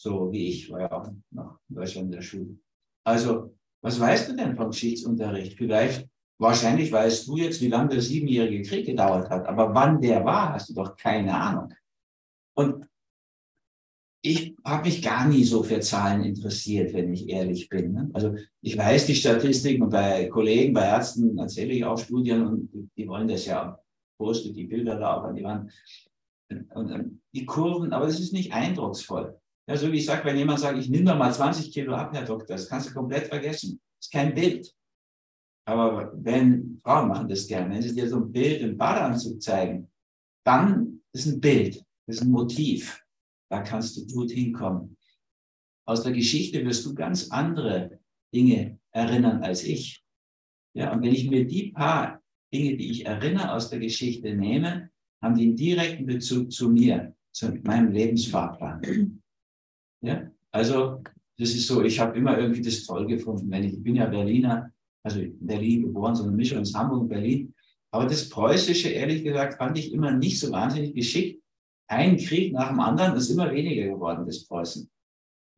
So wie ich, war ja auch noch in Deutschland in der Schule. Also, was weißt du denn vom Geschichtsunterricht? Vielleicht, wahrscheinlich weißt du jetzt, wie lange der siebenjährige Krieg gedauert hat, aber wann der war, hast du doch keine Ahnung. Und ich habe mich gar nie so für Zahlen interessiert, wenn ich ehrlich bin. Ne? Also ich weiß die Statistiken bei Kollegen, bei Ärzten erzähle ich auch Studien und die wollen das ja, poste die Bilder da auch an die Wand. Und, die Kurven, aber das ist nicht eindrucksvoll. Ja, so wie ich sage, wenn jemand sagt, ich nehme da mal 20 Kilo ab, Herr Doktor, das kannst du komplett vergessen. Das ist kein Bild. Aber wenn Frauen machen das gerne, wenn sie dir so ein Bild im Badeanzug zeigen, dann ist ein Bild, das ist ein Motiv. Da kannst du gut hinkommen. Aus der Geschichte wirst du ganz andere Dinge erinnern als ich. Ja, und wenn ich mir die paar Dinge, die ich erinnere aus der Geschichte nehme, haben die einen direkten Bezug zu mir, zu meinem Lebensfahrplan. Ja, also das ist so, ich habe immer irgendwie das toll gefunden, wenn ich, ich bin ja Berliner, also in Berlin geboren, so eine Mischung aus Hamburg und Berlin. Aber das Preußische, ehrlich gesagt, fand ich immer nicht so wahnsinnig geschickt, ein Krieg nach dem anderen ist immer weniger geworden, das Preußen.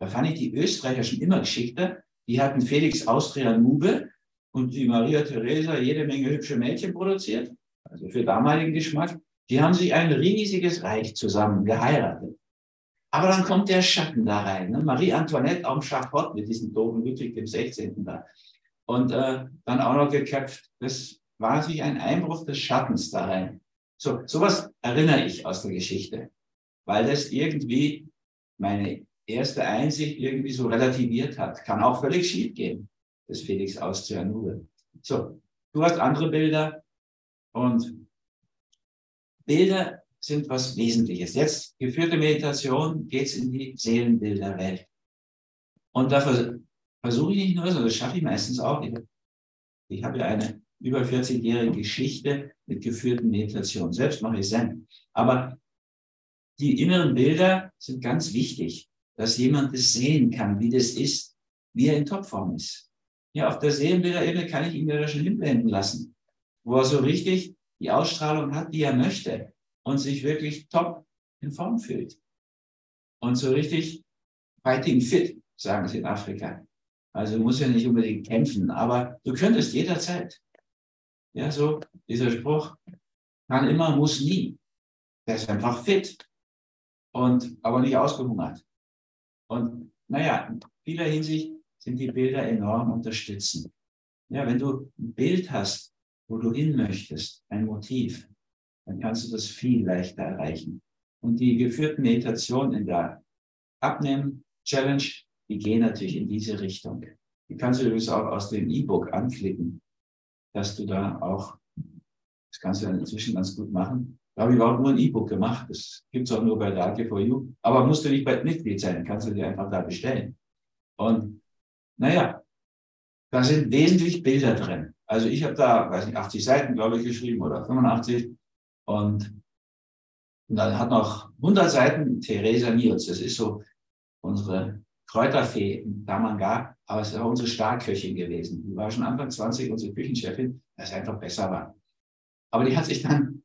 Da fand ich die Österreicher schon immer geschickter. Die hatten Felix Austria Nube und die Maria Theresa jede Menge hübsche Mädchen produziert, also für damaligen Geschmack. Die haben sich ein riesiges Reich zusammen geheiratet. Aber dann kommt der Schatten da rein. Ne? Marie Antoinette am Schachott mit diesem doofen Ludwig dem 16. da. Und äh, dann auch noch geköpft. Das war natürlich ein Einbruch des Schattens da rein. So, sowas erinnere ich aus der Geschichte, weil das irgendwie meine erste Einsicht irgendwie so relativiert hat. Kann auch völlig schief gehen, das Felix Austria-Nube. So, du hast andere Bilder und Bilder sind was Wesentliches. Jetzt, geführte Meditation, geht's in die Seelenbilderwelt. Und da versuche ich nicht nur, sondern das schaffe ich meistens auch. Ich habe ja eine über 40-jährige Geschichte mit geführten Meditationen. Selbst mache ich Zen. Aber die inneren Bilder sind ganz wichtig, dass jemand das sehen kann, wie das ist, wie er in Topform ist. Ja, auf der Seelenbilderebene kann ich ihn ja schon hinblenden lassen, wo er so richtig die Ausstrahlung hat, die er möchte und sich wirklich top in Form fühlt. und so richtig fighting fit, sagen sie in Afrika. Also du musst ja nicht unbedingt kämpfen, aber du könntest jederzeit. Ja, so dieser Spruch, kann immer, muss nie. Der ist einfach fit und aber nicht ausgehungert. Und naja, in vieler Hinsicht sind die Bilder enorm unterstützend. Ja, wenn du ein Bild hast, wo du hin möchtest, ein Motiv, dann kannst du das viel leichter erreichen. Und die geführten Meditationen in der Abnehmen-Challenge, die gehen natürlich in diese Richtung. Die kannst du übrigens auch aus dem E-Book anklicken, dass du da auch, das kannst du dann inzwischen ganz gut machen. Da habe ich überhaupt nur ein E-Book gemacht. Das gibt es auch nur bei Dake for You. Aber musst du nicht bei Mitglied sein, kannst du dir einfach da bestellen. Und naja, da sind wesentlich Bilder drin. Also ich habe da, weiß nicht, 80 Seiten, glaube ich, geschrieben oder 85. Und, und dann hat noch 100 Seiten Theresa Niels. Das ist so unsere Kräuterfee in Damanga, aber es auch unsere Starköchin gewesen. Die war schon Anfang 20 unsere Küchenchefin, weil es einfach besser war. Aber die hat sich dann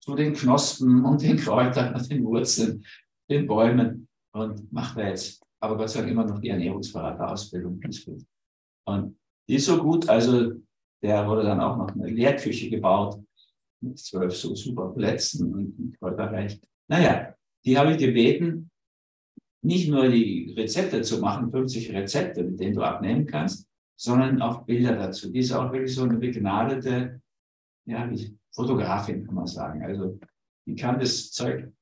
zu den Knospen und den Kräutern und den Wurzeln, den Bäumen und macht da jetzt aber Gott sei Dank immer noch die Ernährungsberaterausbildung. Und die ist so gut, also der wurde dann auch noch eine Lehrküche gebaut mit zwölf so super Plätzen und Kräuterreich. Naja, die habe ich gebeten, nicht nur die Rezepte zu machen, 50 Rezepte, mit denen du abnehmen kannst, sondern auch Bilder dazu. Die ist auch wirklich so eine begnadete, ja, wie Fotografin, kann man sagen. Also, die kann das Zeug,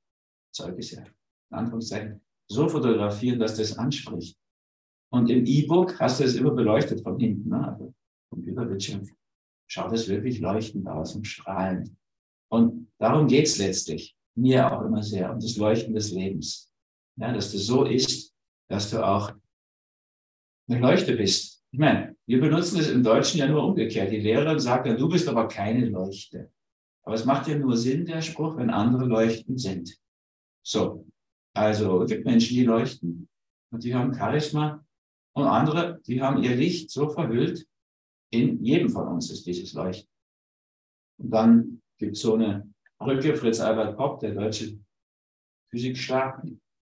Zeug ist ja, in Anführungszeichen, so fotografieren, dass das anspricht. Und im E-Book hast du es immer beleuchtet von hinten. Ne? Also Computerbildschirm schaut es wirklich leuchtend aus und strahlend. Und darum geht's letztlich. Mir auch immer sehr um das Leuchten des Lebens. Ja, dass du so ist, dass du auch eine Leuchte bist. Ich meine, wir benutzen es im Deutschen ja nur umgekehrt. Die Lehrerin sagt ja, du bist aber keine Leuchte. Aber es macht ja nur Sinn, der Spruch, wenn andere leuchtend sind. So. Also, es gibt Menschen, die leuchten und die haben Charisma und andere, die haben ihr Licht so verhüllt, in jedem von uns ist dieses Leuchten. Und dann gibt es so eine Brücke, Fritz Albert Popp, der deutsche Physikstar,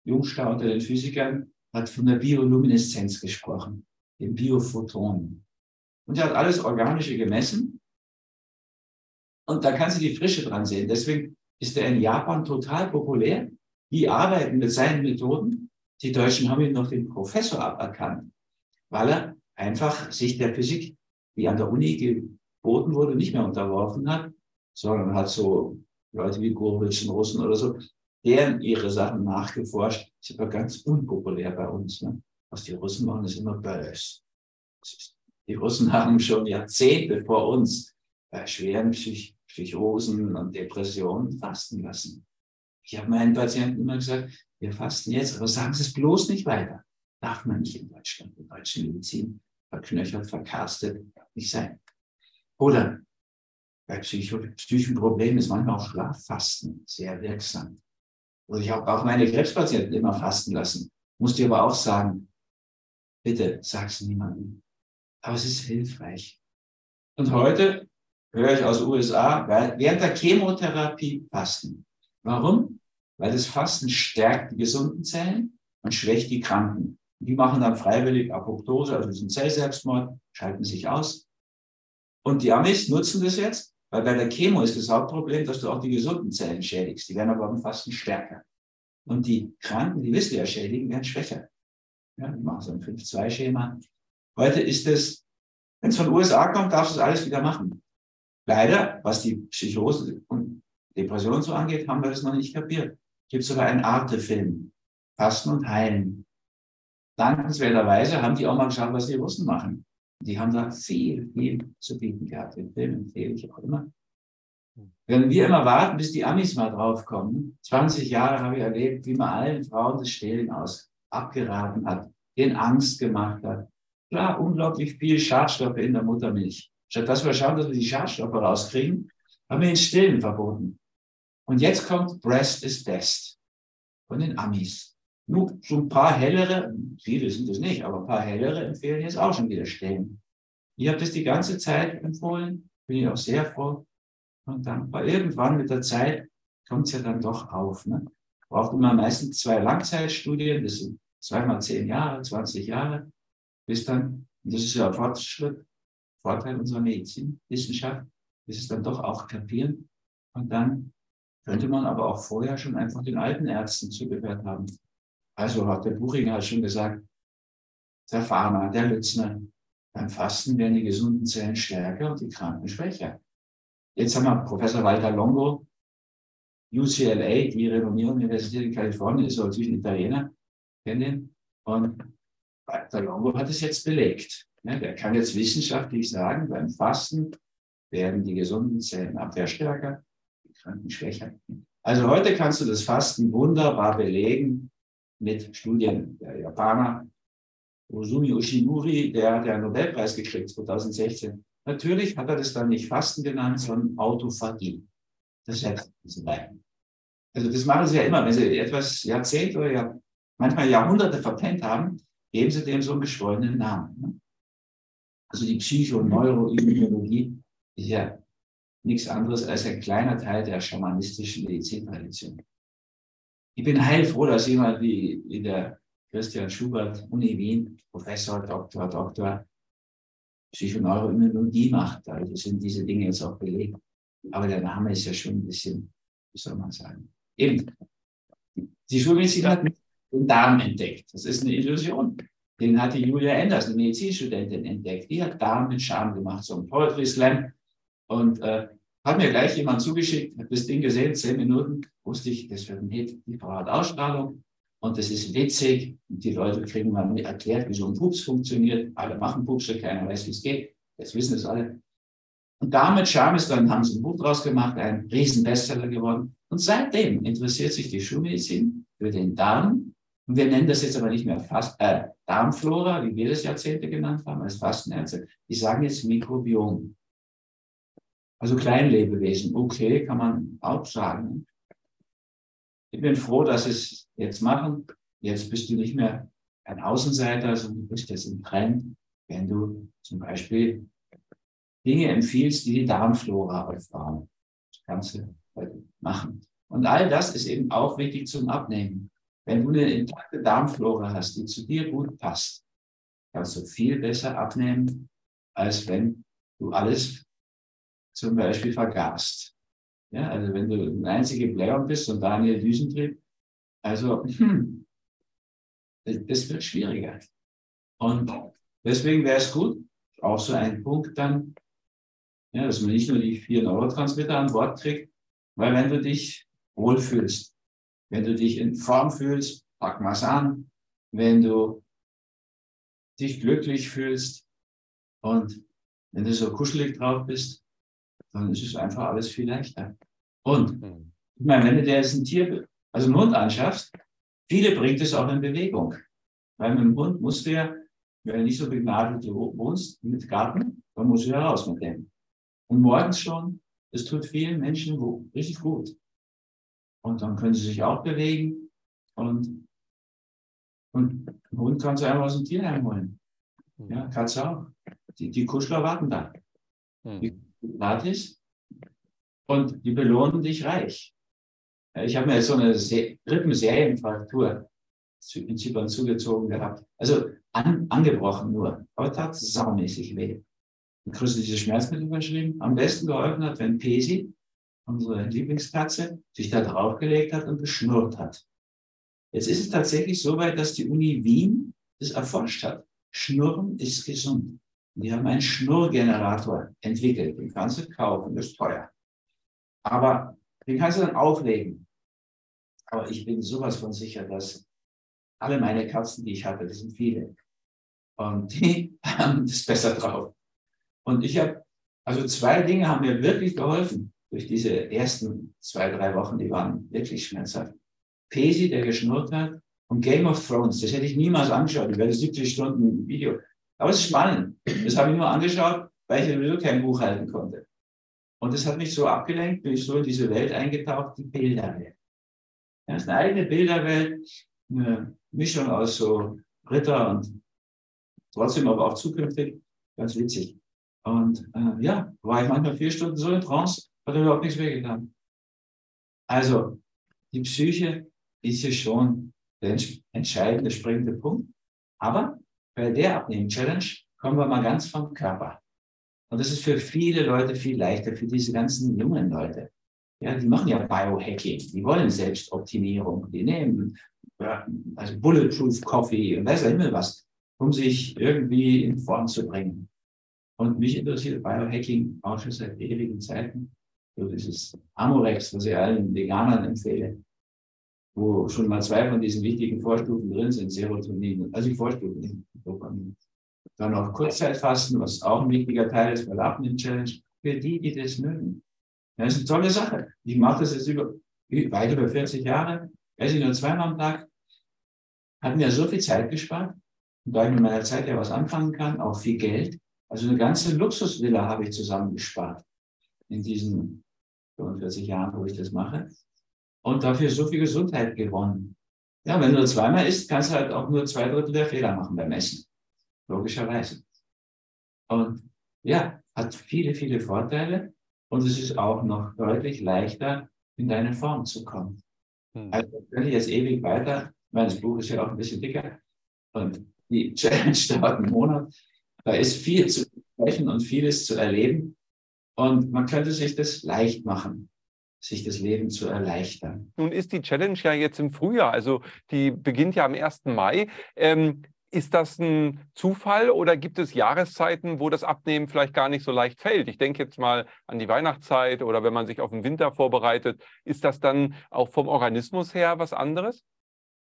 Jungstar unter den Physikern, hat von der Biolumineszenz gesprochen, den Biophotonen. Und er hat alles Organische gemessen. Und da kannst du die Frische dran sehen. Deswegen ist er in Japan total populär. Die arbeiten mit seinen Methoden. Die Deutschen haben ihm noch den Professor aberkannt, weil er einfach sich der Physik die an der Uni geboten wurde, nicht mehr unterworfen hat, sondern hat so Leute wie Gurwitsch, Russen oder so, deren ihre Sachen nachgeforscht. Ist aber ganz unpopulär bei uns. Ne? Was die Russen machen, ist immer böse. Die Russen haben schon Jahrzehnte vor uns bei schweren Psych Psychosen und Depressionen fasten lassen. Ich habe meinen Patienten immer gesagt, wir fasten jetzt, aber sagen Sie es bloß nicht weiter. Darf man nicht in Deutschland, in deutschen Medizin verknöchert, verkarstet, nicht sein. Oder bei psychischen Problemen ist manchmal auch Schlaffasten sehr wirksam. Oder ich habe auch meine Krebspatienten immer fasten lassen. Musste aber auch sagen, bitte sag's niemandem. Aber es ist hilfreich. Und heute höre ich aus USA, während der Chemotherapie fasten. Warum? Weil das Fasten stärkt die gesunden Zellen und schwächt die Kranken. Die machen dann freiwillig Apoptose, also diesen Zellselbstmord, schalten sich aus. Und die Amis nutzen das jetzt, weil bei der Chemo ist das Hauptproblem, dass du auch die gesunden Zellen schädigst. Die werden aber beim Fasten stärker. Und die Kranken, die willst du ja schädigen, werden schwächer. Ja, die machen so ein 5-2-Schema. Heute ist es, wenn es von den USA kommt, darfst du das alles wieder machen. Leider, was die Psychose und Depression so angeht, haben wir das noch nicht kapiert. Gibt sogar einen Arte-Film. Fasten und Heilen dankenswerterweise haben die auch mal geschaut, was die Russen machen. Die haben da viel, viel zu bieten gehabt. Den Film empfehle ich auch immer. Wenn wir immer warten, bis die Amis mal draufkommen, 20 Jahre habe ich erlebt, wie man allen Frauen das Stillen aus abgeraten hat, denen Angst gemacht hat. Klar, unglaublich viel Schadstoffe in der Muttermilch. Statt dass wir schauen, dass wir die Schadstoffe rauskriegen, haben wir den Stillen verboten. Und jetzt kommt Breast is Best von den Amis. Nur so ein paar hellere, viele sind es nicht, aber ein paar hellere empfehlen jetzt auch schon wieder Stellen. Ich habe das die ganze Zeit empfohlen, bin ich auch sehr froh und dankbar. Irgendwann mit der Zeit kommt es ja dann doch auf. Ne? braucht man meistens zwei Langzeitstudien, das sind zweimal zehn Jahre, 20 Jahre, bis dann, und das ist ja ein Fortschritt, Vorteil unserer Medizinwissenschaft, bis es dann doch auch kapieren. Und dann könnte man aber auch vorher schon einfach den alten Ärzten zugehört haben. Also hat der Buchinger schon gesagt, der Farmer, der Lützner, beim Fasten werden die gesunden Zellen stärker und die Kranken schwächer. Jetzt haben wir Professor Walter Longo, UCLA, die renommierte Universität in Kalifornien, ist natürlich ein Italiener, kennen ihn. Und Walter Longo hat es jetzt belegt. Ja, der kann jetzt wissenschaftlich sagen, beim Fasten werden die gesunden Zellen abwehrstärker, die Kranken schwächer. Also heute kannst du das Fasten wunderbar belegen mit Studien der Japaner. Osumi Ushinuri, der hat einen Nobelpreis gekriegt 2016. Natürlich hat er das dann nicht Fasten genannt, sondern Autophagie. Das heißt, also das machen sie ja immer, wenn sie etwas Jahrzehnte oder ja, manchmal Jahrhunderte verpennt haben, geben sie dem so einen geschwollenen Namen. Ne? Also die Psycho- und Neuroimmunologie ist ja nichts anderes als ein kleiner Teil der schamanistischen Medizintradition. Ich bin heilfroh, dass jemand wie, wie der Christian Schubert, Uni Wien, Professor, Doktor, Doktor, Psychoneuroimmunologie macht. Also sind diese Dinge jetzt auch belegt. Aber der Name ist ja schon ein bisschen, wie soll man sagen, eben. Die Schulmedizin hat den Darm entdeckt. Das ist eine Illusion. Den hatte Julia Enders, eine Medizinstudentin, entdeckt. Die hat Darm mit Scham gemacht, so ein Poetry Slam. Und äh, hat mir gleich jemand zugeschickt, habe das Ding gesehen, zehn Minuten, wusste ich, das wird ein Hit, die Frau Ausstrahlung und das ist witzig. Und die Leute kriegen mal erklärt, wie so ein Pups funktioniert. Alle machen Pupse, keiner weiß, wie es geht. Jetzt wissen es alle. Und damit Scham ist dann, haben sie ein Buch draus gemacht, ein Riesenbestseller geworden. Und seitdem interessiert sich die Schulmedizin für den Darm und wir nennen das jetzt aber nicht mehr Fast, äh, Darmflora, wie wir das Jahrzehnte genannt haben, als Fastenärzte. Die sagen jetzt Mikrobiom. Also Kleinlebewesen. Okay, kann man auch sagen. Ich bin froh, dass sie es jetzt machen. Jetzt bist du nicht mehr ein Außenseiter, sondern du bist jetzt im Trend, wenn du zum Beispiel Dinge empfiehlst, die die Darmflora aufbauen. Das kannst du machen. Und all das ist eben auch wichtig zum Abnehmen. Wenn du eine intakte Darmflora hast, die zu dir gut passt, kannst du viel besser abnehmen, als wenn du alles zum Beispiel vergast. Ja, also wenn du ein einziger Blähung bist und Daniel Düsentrieb, also hm, das wird schwieriger. Und deswegen wäre es gut, auch so ein Punkt dann, ja, dass man nicht nur die vier Neurotransmitter an Bord kriegt, weil wenn du dich wohlfühlst, wenn du dich in Form fühlst, pack mal's an. Wenn du dich glücklich fühlst und wenn du so kuschelig drauf bist, dann ist es einfach alles viel leichter. Und hm. ich meine, wenn du dir jetzt ein Tier, also einen Hund anschaffst, viele bringt es auch in Bewegung. Weil mit dem Hund musst du ja, wenn du nicht so begnadet wohnst mit Garten, dann musst du ja raus mit dem. Und morgens schon, es tut vielen Menschen richtig gut. Und dann können sie sich auch bewegen. Und, und ein Hund kannst du einfach aus dem Tierheim holen. Hm. Ja, Katze auch. Die, die Kuschler warten da. Hm. Die gratis. Und die belohnen dich reich. Ich habe mir jetzt so eine Rippenserienfraktur in Zypern zugezogen gehabt. Also an, angebrochen nur. Aber tat saumäßig weh. Kriegst diese Schmerzmittel verschrieben. Am besten geholfen hat, wenn Pesi, unsere Lieblingskatze, sich da draufgelegt hat und geschnurrt hat. Jetzt ist es tatsächlich so weit, dass die Uni Wien das erforscht hat. Schnurren ist gesund. Die haben einen Schnurrgenerator entwickelt. Den kannst du kaufen, das ist teuer. Aber den kannst du dann auflegen. Aber ich bin sowas von sicher, dass alle meine Katzen, die ich hatte, das sind viele, und die haben das besser drauf. Und ich habe, also zwei Dinge haben mir wirklich geholfen durch diese ersten zwei, drei Wochen, die waren wirklich schmerzhaft. Pesi, der geschnurrt hat, und Game of Thrones, das hätte ich niemals angeschaut. Ich werde 70 Stunden Video. Aber es ist spannend. Das habe ich nur angeschaut, weil ich sowieso kein Buch halten konnte. Und das hat mich so abgelenkt, bin ich so in diese Welt eingetaucht, die Bilderwelt. Das ist eine eigene Bilderwelt, eine Mischung aus so Ritter und trotzdem aber auch zukünftig. Ganz witzig. Und äh, ja, war ich manchmal vier Stunden so in Trance, hat überhaupt nichts wehgetan. Also, die Psyche ist ja schon der entscheidende, springende Punkt. Aber bei der Abnehmen-Challenge kommen wir mal ganz vom Körper. Und das ist für viele Leute viel leichter, für diese ganzen jungen Leute. Ja, die machen ja Biohacking, die wollen Selbstoptimierung, die nehmen also Bulletproof Coffee und weiß immer was, um sich irgendwie in Form zu bringen. Und mich interessiert Biohacking auch schon seit ewigen Zeiten. So dieses Amorex, was ich allen Veganern empfehle, wo schon mal zwei von diesen wichtigen Vorstufen drin sind, Serotonin, also die Vorstufen, Dopamin. Dann noch Kurzzeitfasten, was auch ein wichtiger Teil ist bei der Abnehmen-Challenge, für die, die das mögen. Das ist eine tolle Sache. Ich mache das jetzt über, weit über 40 Jahre, esse ich nur zweimal am Tag, hat mir so viel Zeit gespart. Und da ich mit meiner Zeit ja was anfangen kann, auch viel Geld. Also eine ganze Luxusvilla habe ich zusammengespart in diesen 45 Jahren, wo ich das mache. Und dafür so viel Gesundheit gewonnen. Ja, wenn du nur zweimal isst, kannst du halt auch nur zwei Drittel der Fehler machen beim Essen. Logischerweise. Und ja, hat viele, viele Vorteile. Und es ist auch noch deutlich leichter, in deine Form zu kommen. Hm. Also, wenn ich jetzt ewig weiter, mein Buch ist ja auch ein bisschen dicker. Und die Challenge dauert einen Monat. Da ist viel zu sprechen und vieles zu erleben. Und man könnte sich das leicht machen, sich das Leben zu erleichtern. Nun ist die Challenge ja jetzt im Frühjahr, also die beginnt ja am 1. Mai. Ähm, ist das ein Zufall oder gibt es Jahreszeiten, wo das Abnehmen vielleicht gar nicht so leicht fällt? Ich denke jetzt mal an die Weihnachtszeit oder wenn man sich auf den Winter vorbereitet. Ist das dann auch vom Organismus her was anderes?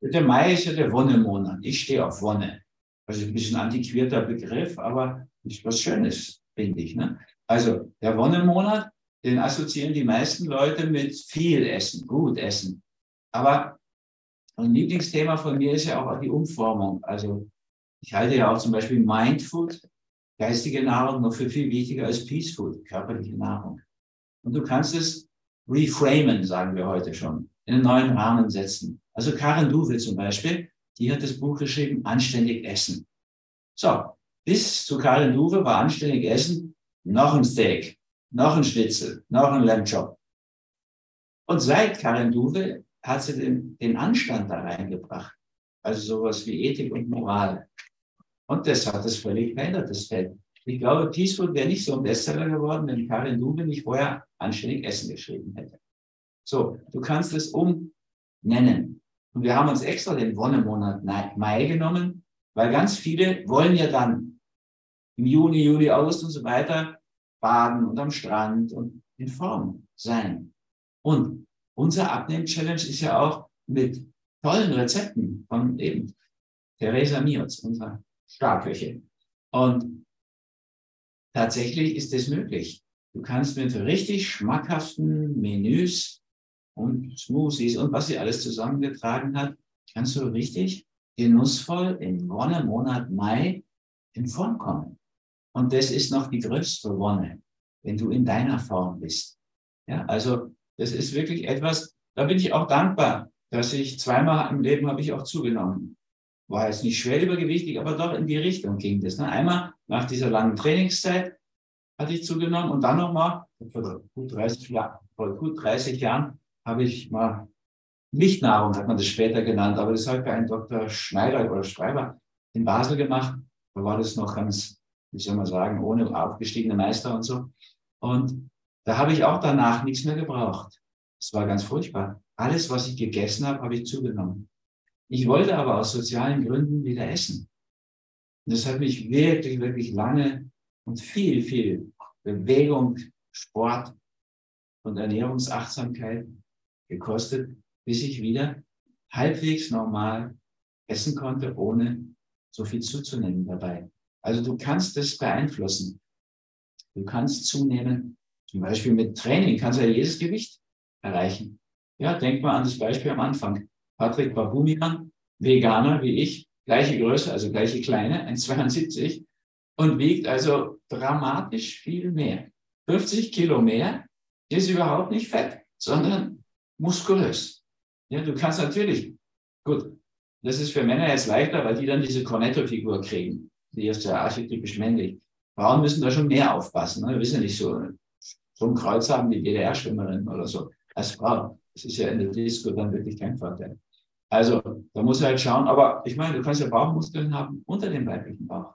Der Mai ist ja der Wonnemonat. Ich stehe auf Wonne. Also ein bisschen antiquierter Begriff, aber ist was Schönes, finde ich. Ne? Also der Wonnemonat, den assoziieren die meisten Leute mit viel Essen, gut Essen. Aber ein Lieblingsthema von mir ist ja auch die Umformung. Also ich halte ja auch zum Beispiel Mindfood, geistige Nahrung, noch für viel wichtiger als Peace Food, körperliche Nahrung. Und du kannst es reframen, sagen wir heute schon, in einen neuen Rahmen setzen. Also Karen Duwe zum Beispiel, die hat das Buch geschrieben, Anständig Essen. So, bis zu Karen Duwe war Anständig Essen noch ein Steak, noch ein Schnitzel, noch ein Lammchop. Und seit Karin Duwe hat sie den, den Anstand da reingebracht. Also sowas wie Ethik und Moral. Und das hat es völlig verändert, das Feld. Ich glaube, Peaceful wäre nicht so ein Bestseller geworden, wenn Karin Duwe nicht vorher anständig Essen geschrieben hätte. So, du kannst es umnennen. Und wir haben uns extra den Wonnemonat Mai genommen, weil ganz viele wollen ja dann im Juni, Juli, August und so weiter baden und am Strand und in Form sein. Und unser Abnehmen-Challenge ist ja auch mit tollen Rezepten von eben Theresa Miotz, unserer Starköchin. Und tatsächlich ist es möglich. Du kannst mit richtig schmackhaften Menüs und Smoothies und was sie alles zusammengetragen hat, kannst du richtig genussvoll im Wonne-Monat Mai in Form kommen. Und das ist noch die größte Wonne, wenn du in deiner Form bist. Ja, also das ist wirklich etwas, da bin ich auch dankbar, dass ich zweimal im Leben habe ich auch zugenommen. War jetzt nicht schwer übergewichtig, aber doch in die Richtung ging das. Ne? Einmal nach dieser langen Trainingszeit hatte ich zugenommen und dann nochmal, vor gut 30, Jahren, vor gut 30 Jahren, habe ich mal Lichtnahrung, hat man das später genannt, aber das habe ich bei einem Dr. Schneider oder Schreiber in Basel gemacht. Da war das noch ganz, wie soll man sagen, ohne aufgestiegene Meister und so. Und da habe ich auch danach nichts mehr gebraucht. Es war ganz furchtbar. Alles, was ich gegessen habe, habe ich zugenommen. Ich wollte aber aus sozialen Gründen wieder essen. Und das hat mich wirklich, wirklich lange und viel, viel Bewegung, Sport und Ernährungsachtsamkeit gekostet, bis ich wieder halbwegs normal essen konnte, ohne so viel zuzunehmen dabei. Also du kannst das beeinflussen. Du kannst zunehmen, zum Beispiel mit Training kannst du ja jedes Gewicht erreichen. Ja, denk mal an das Beispiel am Anfang. Patrick Babumian, Veganer wie ich, gleiche Größe, also gleiche Kleine, 1,72 und wiegt also dramatisch viel mehr. 50 Kilo mehr ist überhaupt nicht fett, sondern muskulös. Ja, du kannst natürlich, gut, das ist für Männer jetzt leichter, weil die dann diese Cornetto-Figur kriegen. Die ist ja archetypisch männlich. Frauen müssen da schon mehr aufpassen. Ne? Wir wissen ja nicht so, so ein Kreuz haben wie DDR-Schwimmerin oder so als Frau. Das ist ja in der Disco dann wirklich kein Vorteil. Also da muss halt schauen. Aber ich meine, du kannst ja Bauchmuskeln haben unter dem weiblichen Bauch.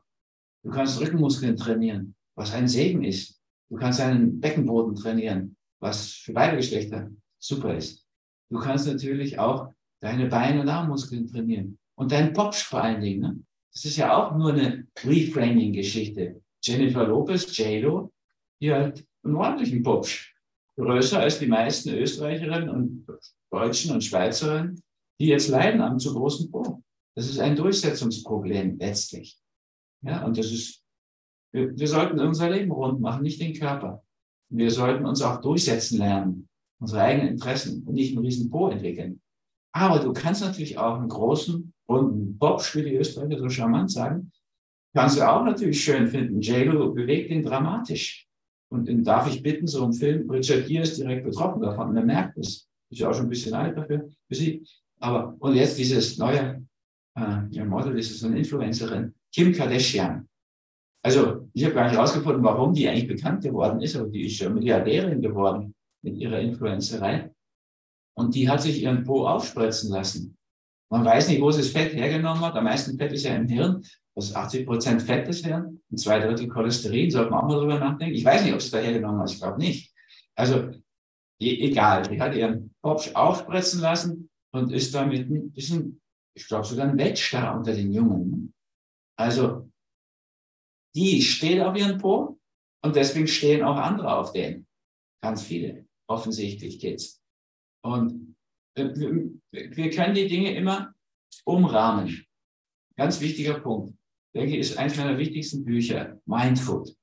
Du kannst Rückenmuskeln trainieren, was ein Segen ist. Du kannst deinen Beckenboden trainieren, was für beide Geschlechter super ist. Du kannst natürlich auch deine Beine- und Armmuskeln trainieren. Und deinen Popsch vor allen Dingen. Ne? Das ist ja auch nur eine Reframing-Geschichte. Jennifer Lopez, JLo, die hat einen ordentlichen Popsch. Größer als die meisten Österreicherinnen und Deutschen und Schweizerinnen, die jetzt leiden am zu großen Po. Das ist ein Durchsetzungsproblem letztlich. Ja, und das ist, wir, wir sollten unser Leben rund machen, nicht den Körper. Wir sollten uns auch durchsetzen lernen, unsere eigenen Interessen und nicht einen riesen Po entwickeln. Aber du kannst natürlich auch einen großen, runden Popsch, wie die Österreicher so charmant sagen, kannst du auch natürlich schön finden. JLo bewegt ihn dramatisch. Und den darf ich bitten, so ein Film, Richard Gere ist direkt betroffen davon, man merkt es. Ist ja auch schon ein bisschen alt dafür, für sie. Aber, und jetzt dieses neue, äh, ihr Model ist so eine Influencerin, Kim Kardashian. Also, ich habe gar nicht herausgefunden, warum die eigentlich bekannt geworden ist, aber die ist ja Milliardärin geworden mit ihrer Influencerei. Und die hat sich ihren Po aufspritzen lassen. Man weiß nicht, wo sie das Fett hergenommen hat. Am meisten Fett ist ja im Hirn. Das ist 80 Prozent Fett des Hirn und zwei Drittel Cholesterin. Sollte man auch mal drüber nachdenken. Ich weiß nicht, ob sie da hergenommen hat. Ich glaube nicht. Also, e egal. Die hat ihren Popsch aufspritzen lassen und ist damit ein bisschen, ich glaube sogar ein Weltstar unter den Jungen. Also, die steht auf ihren Po und deswegen stehen auch andere auf den. Ganz viele. Offensichtlich geht's. Und äh, wir können die Dinge immer umrahmen. Ganz wichtiger Punkt. Ich denke, ist eines meiner wichtigsten Bücher, Mindfood.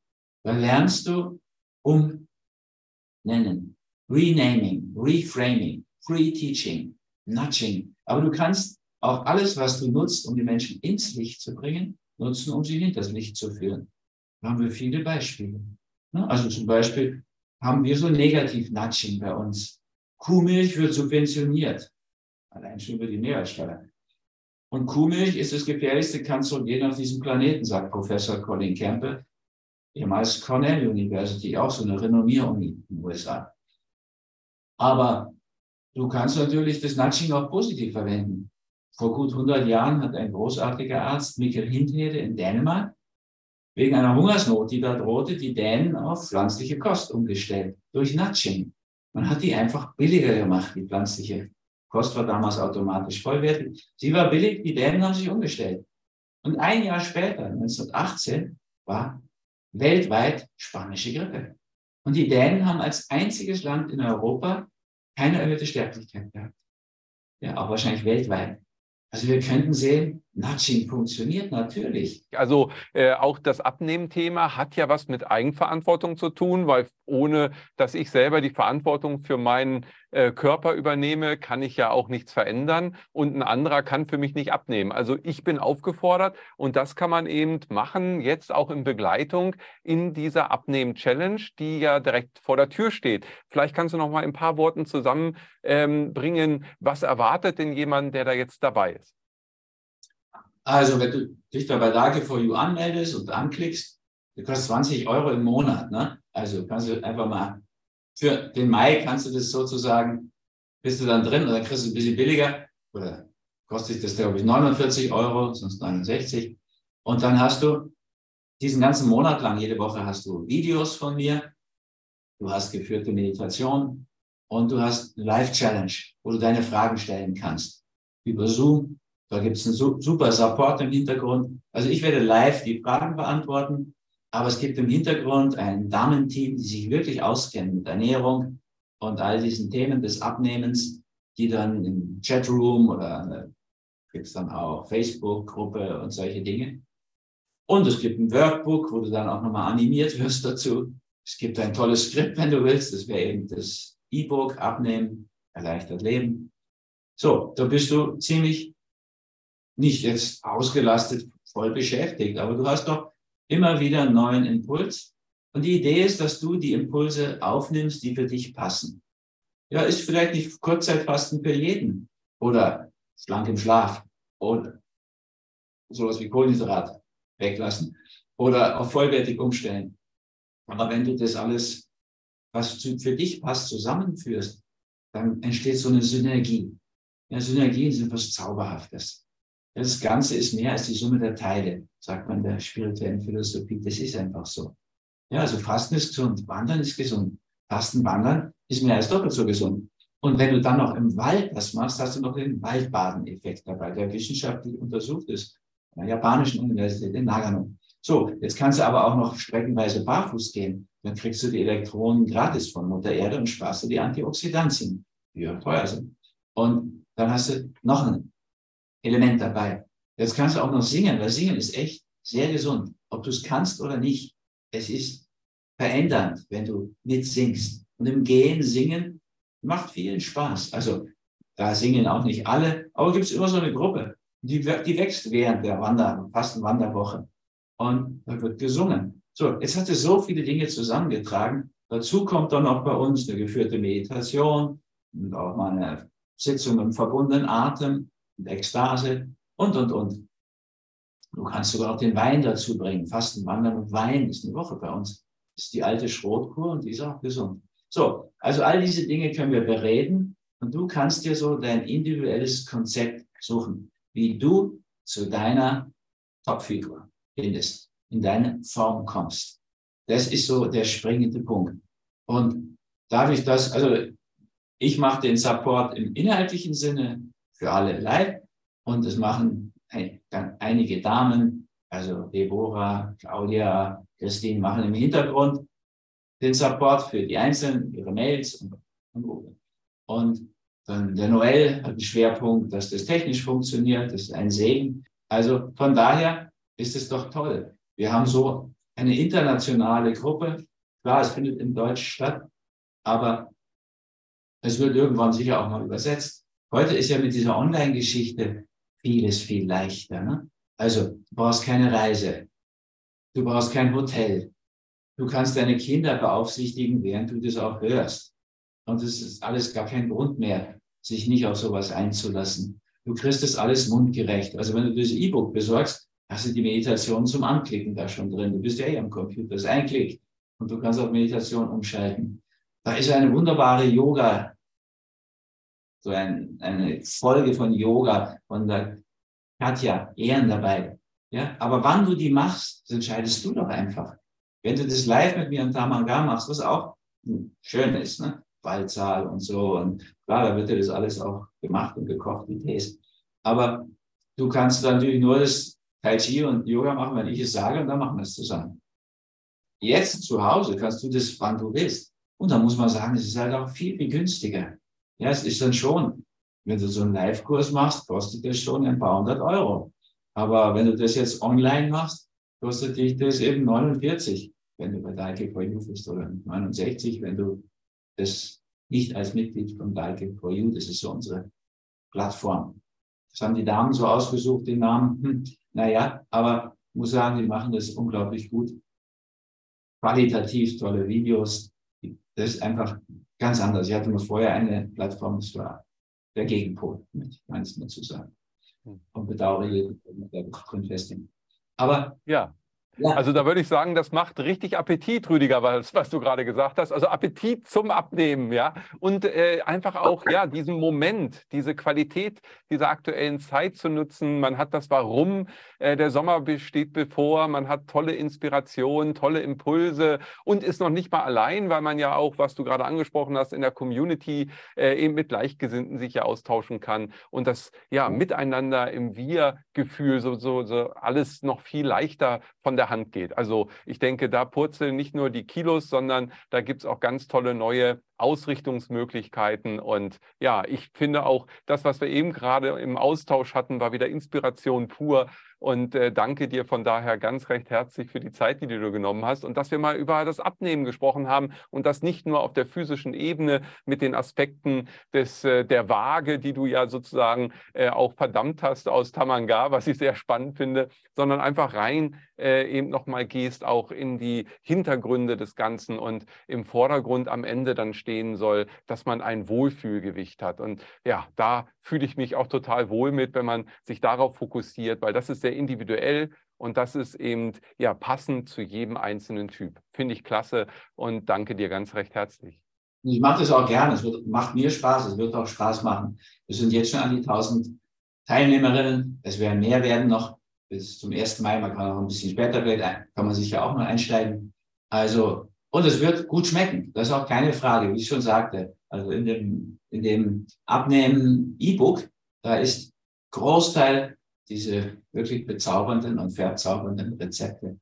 Da lernst du umnennen, renaming, reframing, free teaching, nudging. Aber du kannst auch alles, was du nutzt, um die Menschen ins Licht zu bringen, nutzen, um sie hinters Licht zu führen. Da haben wir viele Beispiele. Also zum Beispiel haben wir so Negativ-Nudging bei uns. Kuhmilch wird subventioniert. Allein schon über die Mehrwertsteuer. Und Kuhmilch ist das gefährlichste Kanzerogen auf diesem Planeten, sagt Professor Colin Campbell, ehemals Cornell University, auch so eine Renommier-Uni in den USA. Aber du kannst natürlich das Nudging auch positiv verwenden. Vor gut 100 Jahren hat ein großartiger Arzt, Mikkel Hindhede in Dänemark, wegen einer Hungersnot, die da drohte, die Dänen auf pflanzliche Kost umgestellt, durch Nudging. Man hat die einfach billiger gemacht, die pflanzliche Kost war damals automatisch vollwertig. Sie war billig, die Dänen haben sich umgestellt. Und ein Jahr später, 1918, war weltweit spanische Grippe. Und die Dänen haben als einziges Land in Europa keine erhöhte Sterblichkeit gehabt. Ja, auch wahrscheinlich weltweit. Also wir könnten sehen, Nudging funktioniert natürlich. Also äh, auch das Abnehmen-Thema hat ja was mit Eigenverantwortung zu tun, weil ohne dass ich selber die Verantwortung für meinen äh, Körper übernehme, kann ich ja auch nichts verändern und ein anderer kann für mich nicht abnehmen. Also ich bin aufgefordert und das kann man eben machen, jetzt auch in Begleitung in dieser Abnehmen-Challenge, die ja direkt vor der Tür steht. Vielleicht kannst du noch mal ein paar Worten zusammenbringen. Ähm, was erwartet denn jemand, der da jetzt dabei ist? Also, wenn du dich bei Dake for You anmeldest und anklickst, das kostet 20 Euro im Monat. Ne? Also kannst du einfach mal, für den Mai kannst du das sozusagen, bist du dann drin oder kriegst du ein bisschen billiger oder kostet das, glaube ich, 49 Euro, sonst 69. Und dann hast du diesen ganzen Monat lang, jede Woche hast du Videos von mir, du hast geführte Meditation und du hast eine Live-Challenge, wo du deine Fragen stellen kannst. Über Zoom da gibt es einen super Support im Hintergrund. Also ich werde live die Fragen beantworten, aber es gibt im Hintergrund ein Damenteam, die sich wirklich auskennen mit Ernährung und all diesen Themen des Abnehmens, die dann im Chatroom oder gibt es dann auch Facebook-Gruppe und solche Dinge. Und es gibt ein Workbook, wo du dann auch nochmal animiert wirst dazu. Es gibt ein tolles Skript, wenn du willst. Das wäre eben das E-Book Abnehmen, erleichtert Leben. So, da bist du ziemlich nicht jetzt ausgelastet, voll beschäftigt, aber du hast doch immer wieder einen neuen Impuls. Und die Idee ist, dass du die Impulse aufnimmst, die für dich passen. Ja, ist vielleicht nicht Kurzzeitfasten für jeden oder schlank im Schlaf oder sowas wie Kohlenhydrat weglassen oder auf vollwertig umstellen. Aber wenn du das alles, was für dich passt, zusammenführst, dann entsteht so eine Synergie. Ja, Synergien sind was Zauberhaftes. Das Ganze ist mehr als die Summe der Teile, sagt man der spirituellen Philosophie. Das ist einfach so. Ja, also Fasten ist gesund, Wandern ist gesund. Fasten, Wandern ist mehr als doppelt so gesund. Und wenn du dann noch im Wald das machst, hast du noch den Waldbaden-Effekt dabei, der wissenschaftlich untersucht ist, an der japanischen Universität in Nagano. So, jetzt kannst du aber auch noch streckenweise barfuß gehen. Dann kriegst du die Elektronen gratis von Mutter Erde und sparst du die Antioxidantien, die ja teuer sind. Und dann hast du noch ein Element dabei. Jetzt kannst du auch noch singen, weil Singen ist echt sehr gesund. Ob du es kannst oder nicht, es ist verändernd, wenn du mitsingst. Und im Gehen singen macht vielen Spaß. Also da singen auch nicht alle, aber gibt es immer so eine Gruppe, die, die wächst während der Wander, fast Wanderwoche. Und da wird gesungen. So, jetzt hat es so viele Dinge zusammengetragen. Dazu kommt dann auch bei uns eine geführte Meditation und auch mal eine Sitzung im verbundenen Atem und Ekstase und, und, und. Du kannst sogar auch den Wein dazu bringen. Fasten, Wandern und Wein ist eine Woche bei uns. Das ist die alte Schrotkur und die ist auch gesund. So, also all diese Dinge können wir bereden und du kannst dir so dein individuelles Konzept suchen, wie du zu deiner Topfigur findest, in deine Form kommst. Das ist so der springende Punkt. Und dadurch, dass, also ich mache den Support im inhaltlichen Sinne für alle live und das machen dann einige Damen, also Deborah, Claudia, Christine machen im Hintergrund den Support für die Einzelnen, ihre Mails und, und, und dann der Noel hat den Schwerpunkt, dass das technisch funktioniert, das ist ein Segen. Also von daher ist es doch toll. Wir haben so eine internationale Gruppe. Klar, es findet in Deutsch statt, aber es wird irgendwann sicher auch mal übersetzt. Heute ist ja mit dieser Online-Geschichte vieles viel leichter. Ne? Also du brauchst keine Reise, du brauchst kein Hotel, du kannst deine Kinder beaufsichtigen, während du das auch hörst. Und es ist alles gar kein Grund mehr, sich nicht auf sowas einzulassen. Du kriegst das alles mundgerecht. Also wenn du das E-Book besorgst, hast du die Meditation zum Anklicken da schon drin. Du bist ja eh am Computer, das ist ein Klick. Und du kannst auf Meditation umschalten. Da ist eine wunderbare Yoga, so ein, eine Folge von Yoga von der Katja Ehren dabei. Ja, aber wann du die machst, das entscheidest du doch einfach. Wenn du das live mit mir in Tamanga machst, was auch schön ist, ne? Ballzahl und so. Und klar, da wird dir das alles auch gemacht und gekocht, die Tees. Aber du kannst natürlich nur das Tai Chi und Yoga machen, wenn ich es sage, und dann machen wir es zusammen. Jetzt zu Hause kannst du das, wann du willst. Und da muss man sagen, es ist halt auch viel, viel günstiger. Ja, es ist dann schon, wenn du so einen Live-Kurs machst, kostet das schon ein paar hundert Euro. Aber wenn du das jetzt online machst, kostet dich das eben 49, wenn du bei Daike for You bist, oder 69, wenn du das nicht als Mitglied von Daike for You, das ist so unsere Plattform. Das haben die Damen so ausgesucht, den Namen. Hm, naja, aber muss sagen, die machen das unglaublich gut. Qualitativ tolle Videos. Das ist einfach ganz anders. Ich hatte nur vorher eine Plattform, das war der Gegenpol, ich meines nur zu sagen. Hm. Und bedauere jeden, der drin festhängt. Aber ja. Ja. Also da würde ich sagen, das macht richtig Appetit, Rüdiger, was, was du gerade gesagt hast. Also Appetit zum Abnehmen, ja. Und äh, einfach auch, ja, diesen Moment, diese Qualität dieser aktuellen Zeit zu nutzen. Man hat das Warum, äh, der Sommer steht bevor, man hat tolle Inspiration, tolle Impulse und ist noch nicht mal allein, weil man ja auch, was du gerade angesprochen hast, in der Community äh, eben mit Gleichgesinnten sich ja austauschen kann und das ja miteinander im Wir-Gefühl so, so, so alles noch viel leichter von der Hand geht. Also ich denke, da purzeln nicht nur die Kilos, sondern da gibt es auch ganz tolle neue Ausrichtungsmöglichkeiten. Und ja, ich finde auch, das, was wir eben gerade im Austausch hatten, war wieder Inspiration pur. Und äh, danke dir von daher ganz recht herzlich für die Zeit, die du genommen hast und dass wir mal über das Abnehmen gesprochen haben und das nicht nur auf der physischen Ebene mit den Aspekten des, äh, der Waage, die du ja sozusagen äh, auch verdammt hast aus Tamanga, was ich sehr spannend finde, sondern einfach rein äh, eben nochmal gehst auch in die Hintergründe des Ganzen und im Vordergrund am Ende dann stehen soll, dass man ein Wohlfühlgewicht hat. Und ja, da fühle ich mich auch total wohl mit, wenn man sich darauf fokussiert, weil das ist sehr individuell und das ist eben ja passend zu jedem einzelnen Typ. Finde ich klasse und danke dir ganz recht herzlich. ich mache das auch gerne. Es wird, macht mir Spaß. Es wird auch Spaß machen. Wir sind jetzt schon an die 1000 Teilnehmerinnen. Es werden mehr werden noch bis zum 1. Mai. Man kann auch ein bisschen später kann man sich ja auch mal einsteigen. Also, und es wird gut schmecken. Das ist auch keine Frage, wie ich schon sagte. Also in dem, in dem Abnehmen E-Book, da ist Großteil diese wirklich bezaubernden und verzaubernden Rezepte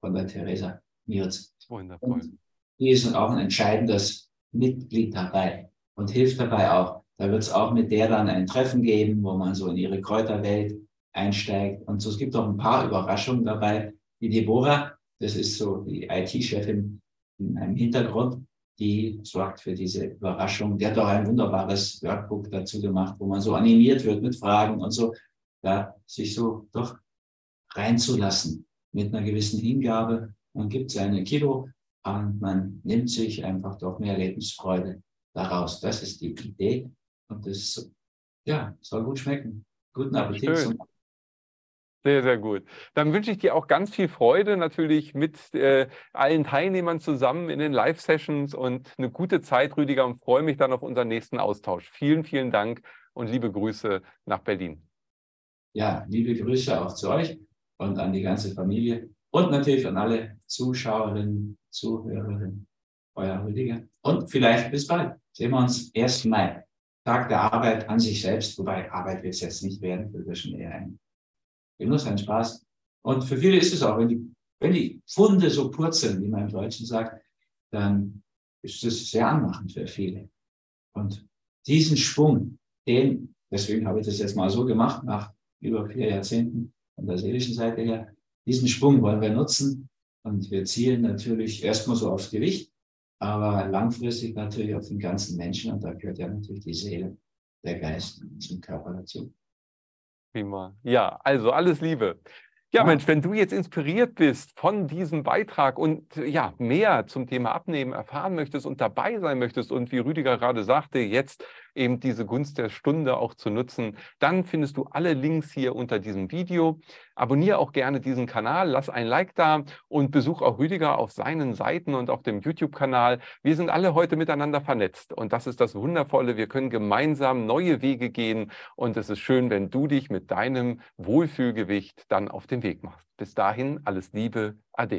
von der Theresa Mirz. Wundervoll. Und die ist auch ein entscheidendes Mitglied dabei und hilft dabei auch. Da wird es auch mit der dann ein Treffen geben, wo man so in ihre Kräuterwelt einsteigt. Und so, es gibt auch ein paar Überraschungen dabei. Die Deborah, das ist so die IT-Chefin in einem Hintergrund, die sorgt für diese Überraschung. Die hat auch ein wunderbares Workbook dazu gemacht, wo man so animiert wird mit Fragen und so, da sich so doch reinzulassen mit einer gewissen Hingabe. Man gibt seine Kilo und man nimmt sich einfach doch mehr Lebensfreude daraus. Das ist die Idee und das ja, soll gut schmecken. Guten Appetit zum sehr, sehr gut. Dann wünsche ich dir auch ganz viel Freude natürlich mit äh, allen Teilnehmern zusammen in den Live-Sessions und eine gute Zeit, Rüdiger, und freue mich dann auf unseren nächsten Austausch. Vielen, vielen Dank und liebe Grüße nach Berlin. Ja, liebe Grüße auch zu euch und an die ganze Familie und natürlich an alle Zuschauerinnen, Zuhörerinnen, euer Rüdiger. Und vielleicht bis bald. Sehen wir uns 1. Mai. Tag der Arbeit an sich selbst, wobei Arbeit wird es jetzt nicht werden, wir schon eher ein Genuss, ein Spaß. Und für viele ist es auch, wenn die, wenn die Funde so purzeln, wie man im Deutschen sagt, dann ist es sehr anmachend für viele. Und diesen Schwung, den, deswegen habe ich das jetzt mal so gemacht, nach über vier Jahrzehnten von der seelischen Seite her, diesen Schwung wollen wir nutzen. Und wir zielen natürlich erstmal so aufs Gewicht, aber langfristig natürlich auf den ganzen Menschen. Und da gehört ja natürlich die Seele, der Geist zum Körper dazu. Prima. Ja, also alles Liebe. Ja, Mensch, wenn du jetzt inspiriert bist von diesem Beitrag und ja, mehr zum Thema Abnehmen erfahren möchtest und dabei sein möchtest und wie Rüdiger gerade sagte, jetzt eben diese Gunst der Stunde auch zu nutzen, dann findest du alle Links hier unter diesem Video. Abonniere auch gerne diesen Kanal, lass ein Like da und besuch auch Rüdiger auf seinen Seiten und auf dem YouTube-Kanal. Wir sind alle heute miteinander vernetzt und das ist das Wundervolle. Wir können gemeinsam neue Wege gehen und es ist schön, wenn du dich mit deinem Wohlfühlgewicht dann auf den Weg machst. Bis dahin alles Liebe, Ade.